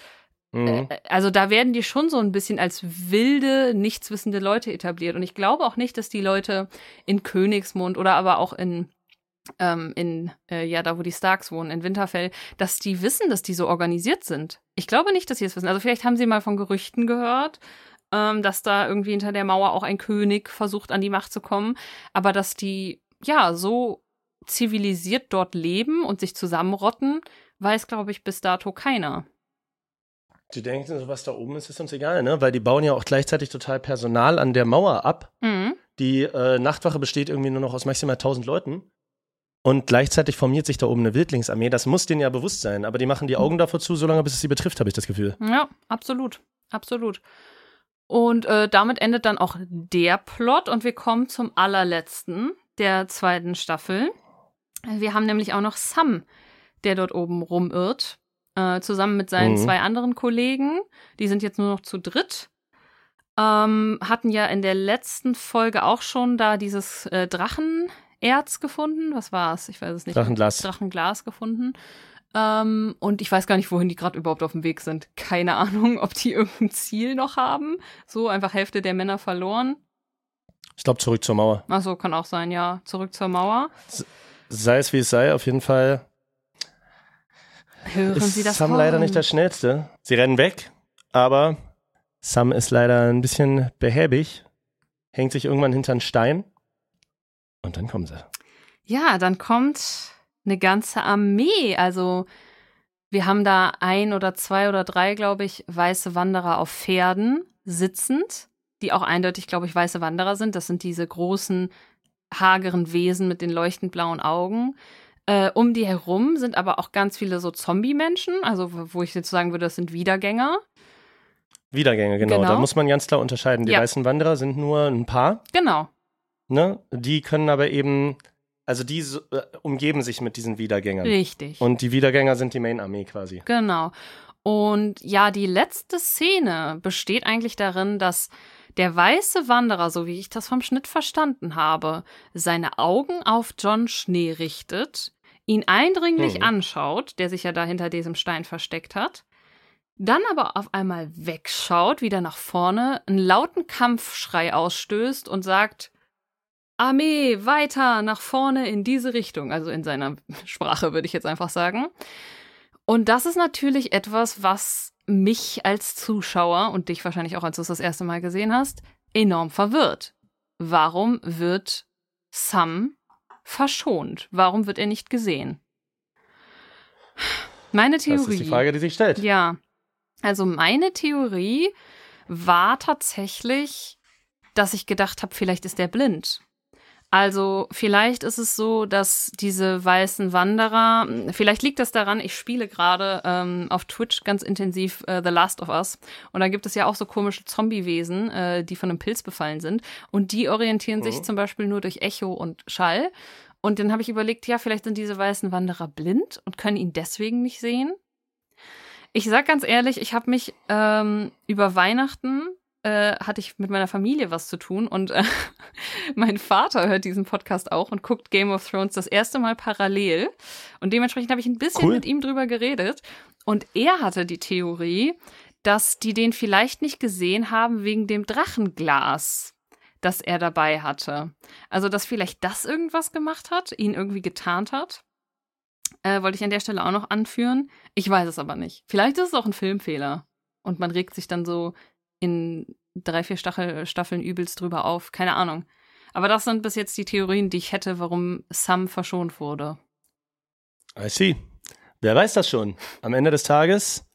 mhm. äh, also da werden die schon so ein bisschen als wilde, nichtswissende Leute etabliert. Und ich glaube auch nicht, dass die Leute in Königsmund oder aber auch in ähm, in, äh, ja, da wo die Starks wohnen, in Winterfell, dass die wissen, dass die so organisiert sind. Ich glaube nicht, dass sie es wissen. Also vielleicht haben sie mal von Gerüchten gehört, ähm, dass da irgendwie hinter der Mauer auch ein König versucht, an die Macht zu kommen. Aber dass die, ja, so zivilisiert dort leben und sich zusammenrotten, weiß, glaube ich, bis dato keiner. Die denken, so was da oben ist, ist uns egal, ne? Weil die bauen ja auch gleichzeitig total Personal an der Mauer ab. Mhm. Die äh, Nachtwache besteht irgendwie nur noch aus maximal 1000 Leuten. Und gleichzeitig formiert sich da oben eine Wildlingsarmee. Das muss denen ja bewusst sein. Aber die machen die Augen davor zu, solange bis es sie betrifft, habe ich das Gefühl. Ja, absolut. Absolut. Und äh, damit endet dann auch der Plot und wir kommen zum allerletzten der zweiten Staffel. Wir haben nämlich auch noch Sam, der dort oben rumirrt, äh, zusammen mit seinen Mhm. zwei anderen Kollegen. Die sind jetzt nur noch zu dritt. Ähm, hatten ja in der letzten Folge auch schon da dieses äh, Drachenerz gefunden. Was war es? Ich weiß es nicht. Drachenglas. Drachenglas gefunden. Ähm, und ich weiß gar nicht, wohin die gerade überhaupt auf dem Weg sind. Keine Ahnung, ob die irgendein Ziel noch haben. So einfach Hälfte der Männer verloren. Ich glaube, zurück zur Mauer. Ach so, kann auch sein, ja. Zurück zur Mauer. Sei es wie es sei, auf jeden Fall Hören ist Sie das Sam Horn? leider nicht der Schnellste. Sie rennen weg, aber Sam ist leider ein bisschen behäbig, hängt sich irgendwann hinter einen Stein und dann kommen sie. Ja, dann kommt eine ganze Armee. Also wir haben da ein oder zwei oder drei, glaube ich, weiße Wanderer auf Pferden sitzend, die auch eindeutig, glaube ich, weiße Wanderer sind. Das sind diese großen, hageren Wesen mit den leuchtend blauen Augen. Äh, um die herum sind aber auch ganz viele so Zombie-Menschen, also wo ich jetzt sagen würde, das sind Wiedergänger. Wiedergänge, genau. Genau. Da muss man ganz klar unterscheiden. Die Ja. weißen Wanderer sind nur ein paar, Genau. ne? Die können aber eben, also die äh, umgeben sich mit diesen Wiedergängern. Richtig. Und die Wiedergänger sind die Main-Armee quasi. Genau. Und ja, die letzte Szene besteht eigentlich darin, dass der weiße Wanderer, so wie ich das vom Schnitt verstanden habe, seine Augen auf John Schnee richtet, ihn eindringlich Hm. anschaut, der sich ja da hinter diesem Stein versteckt hat, dann aber auf einmal wegschaut, wieder nach vorne, einen lauten Kampfschrei ausstößt und sagt, Armee, weiter, nach vorne in diese Richtung, also in seiner Sprache würde ich jetzt einfach sagen. Und das ist natürlich etwas, was mich als Zuschauer und dich wahrscheinlich auch, als du es das erste Mal gesehen hast, enorm verwirrt. Warum wird Sam verschont? Warum wird er nicht gesehen? Meine Theorie. Das ist die Frage, die sich stellt. Ja. Also meine Theorie war tatsächlich, dass ich gedacht habe, vielleicht ist er blind. Also vielleicht ist es so, dass diese weißen Wanderer, vielleicht liegt das daran, ich spiele gerade ähm, auf Twitch ganz intensiv äh, The Last of Us und da gibt es ja auch so komische Zombiewesen, äh, die von einem Pilz befallen sind und die orientieren sich Mhm. zum Beispiel nur durch Echo und Schall. Und dann habe ich überlegt, ja, vielleicht sind diese weißen Wanderer blind und können ihn deswegen nicht sehen. Ich sag ganz ehrlich, ich habe mich ähm, über Weihnachten äh, hatte ich mit meiner Familie was zu tun und äh, mein Vater hört diesen Podcast auch und guckt Game of Thrones das erste Mal parallel und dementsprechend habe ich ein bisschen Cool. mit ihm drüber geredet und er hatte die Theorie, dass die den vielleicht nicht gesehen haben wegen dem Drachenglas, das er dabei hatte. Also, dass vielleicht das irgendwas gemacht hat, ihn irgendwie getarnt hat. Äh, wollte ich an der Stelle auch noch anführen. Ich weiß es aber nicht. Vielleicht ist es auch ein Filmfehler. Und man regt sich dann so in drei, vier Stachel, Staffeln übelst drüber auf. Keine Ahnung. Aber das sind bis jetzt die Theorien, die ich hätte, warum Sam verschont wurde. I see. Wer weiß das schon? Am Ende des Tages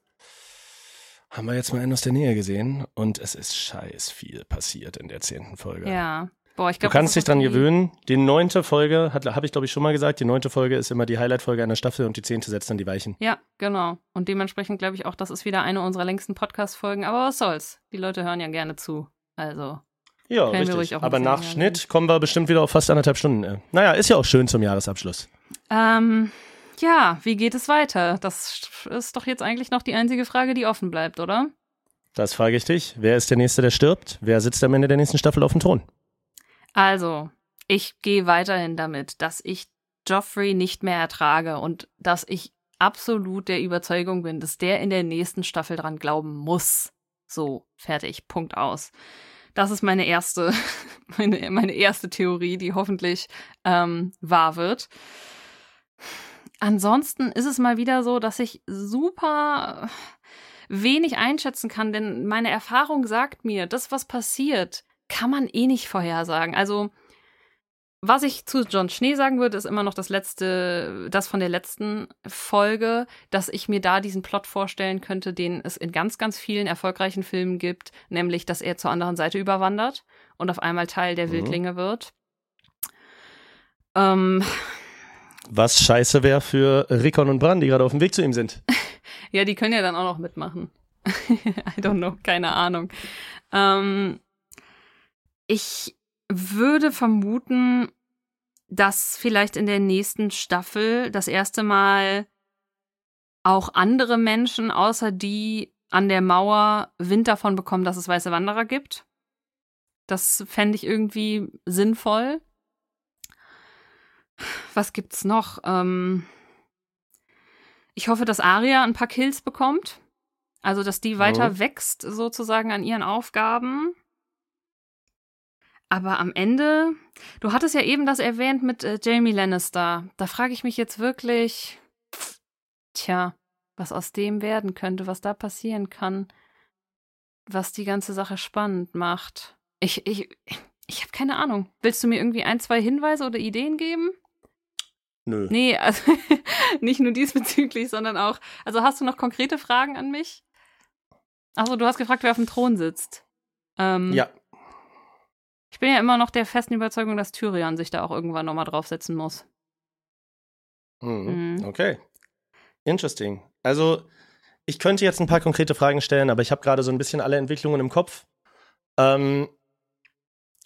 haben wir jetzt mal einen aus der Nähe gesehen und es ist scheiß viel passiert in der zehnten Folge. Ja. Boah, ich Du glaube. kannst dich dran gewöhnen. Die neunte Folge, habe ich glaube ich schon mal gesagt, die neunte Folge ist immer die Highlight-Folge einer Staffel und die zehnte setzt dann die Weichen. Ja, genau. Und dementsprechend glaube ich auch, das ist wieder eine unserer längsten Podcast-Folgen. Aber was soll's? Die Leute hören ja gerne zu. Also. Ja, richtig. Aber nach Schnitt kommen wir bestimmt wieder auf fast anderthalb Stunden. äh. Naja, ist ja auch schön zum Jahresabschluss. Ähm, ja, wie geht es weiter? Das ist doch jetzt eigentlich noch die einzige Frage, die offen bleibt, oder? Das frage ich dich. Wer ist der Nächste, der stirbt? Wer sitzt am Ende der nächsten Staffel auf dem Thron? Also, ich gehe weiterhin damit, dass ich Joffrey nicht mehr ertrage und dass ich absolut der Überzeugung bin, dass der in der nächsten Staffel dran glauben muss. So, fertig, Punkt aus. Das ist meine erste, meine, meine erste Theorie, die hoffentlich ähm, wahr wird. Ansonsten ist es mal wieder so, dass ich super wenig einschätzen kann, denn meine Erfahrung sagt mir, das, was passiert, kann man eh nicht vorhersagen. Also, was ich zu John Schnee sagen würde, ist immer noch das letzte, das von der letzten Folge, dass ich mir da diesen Plot vorstellen könnte, den es in ganz, ganz vielen erfolgreichen Filmen gibt, nämlich, dass er zur anderen Seite überwandert und auf einmal Teil der Mhm. Wildlinge wird. Ähm, Was scheiße wäre für Rickon und Bran, die gerade auf dem Weg zu ihm sind. Ja, die können ja dann auch noch mitmachen. I don't know, keine Ahnung. Ähm, ich würde vermuten, dass vielleicht in der nächsten Staffel das erste Mal auch andere Menschen außer die an der Mauer Wind davon bekommen, dass es weiße Wanderer gibt. Das fände ich irgendwie sinnvoll. Was gibt's noch? Ähm, ich hoffe, dass Aria ein paar Kills bekommt. Also, dass die weiter Mhm. wächst, sozusagen an ihren Aufgaben. Aber am Ende, du hattest ja eben das erwähnt mit äh, Jamie Lannister. Da frage ich mich jetzt wirklich, tja, was aus dem werden könnte, was da passieren kann, was die ganze Sache spannend macht. Ich, ich, ich habe keine Ahnung. Willst du mir irgendwie ein, zwei Hinweise oder Ideen geben? Nö. Nee, also nicht nur diesbezüglich, sondern auch. Also hast du noch konkrete Fragen an mich? Achso, du hast gefragt, wer auf dem Thron sitzt. Ähm, Ja, Ich bin ja immer noch der festen Überzeugung, dass Tyrion sich da auch irgendwann nochmal draufsetzen muss. Mhm. Mhm. Okay. Interesting. Also, ich könnte jetzt ein paar konkrete Fragen stellen, aber ich habe gerade so ein bisschen alle Entwicklungen im Kopf. Ähm,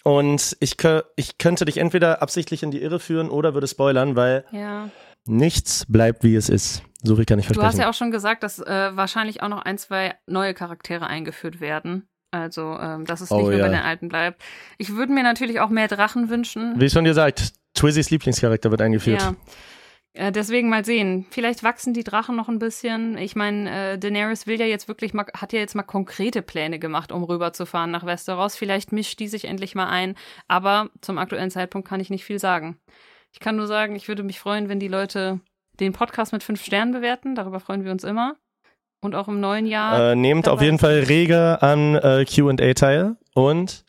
und ich, ich könnte dich entweder absichtlich in die Irre führen oder würde spoilern, weil Ja. nichts bleibt, wie es ist. So viel kann ich Du versprechen. hast ja auch schon gesagt, dass äh, wahrscheinlich auch noch ein, zwei neue Charaktere eingeführt werden. Also, ähm, dass es Oh, nicht nur ja. bei den Alten bleibt. Ich würde mir natürlich auch mehr Drachen wünschen. Wie schon gesagt, Twizzys Lieblingscharakter wird eingeführt. Ja. Äh, deswegen mal sehen. Vielleicht wachsen die Drachen noch ein bisschen. Ich meine, äh, Daenerys will ja jetzt wirklich mal, hat ja jetzt mal konkrete Pläne gemacht, um rüberzufahren nach Westeros. Vielleicht mischt die sich endlich mal ein. Aber zum aktuellen Zeitpunkt kann ich nicht viel sagen. Ich kann nur sagen, ich würde mich freuen, wenn die Leute den Podcast mit fünf Sternen bewerten. Darüber freuen wir uns immer. Und auch im neuen Jahr. Äh, nehmt auf jeden Fall rege an äh, QA teil. Und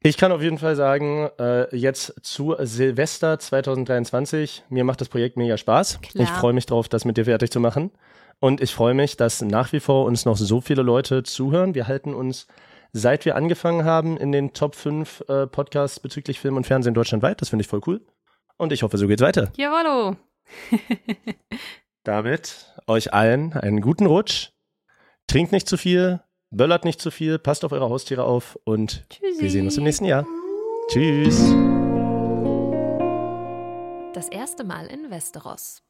ich kann auf jeden Fall sagen, äh, jetzt zu Silvester 2023, mir macht das Projekt mega Spaß. Klar. Ich freue mich drauf, das mit dir fertig zu machen. Und ich freue mich, dass nach wie vor uns noch so viele Leute zuhören. Wir halten uns, seit wir angefangen haben, in den Top 5 äh, Podcasts bezüglich Film und Fernsehen deutschlandweit. Das finde ich voll cool. Und ich hoffe, so geht's weiter. Jawollo. damit euch allen einen guten Rutsch. Trinkt nicht zu viel, böllert nicht zu viel, passt auf eure Haustiere auf und Tschüssi. wir sehen uns im nächsten Jahr. Tschüss. Das erste Mal in Westeros.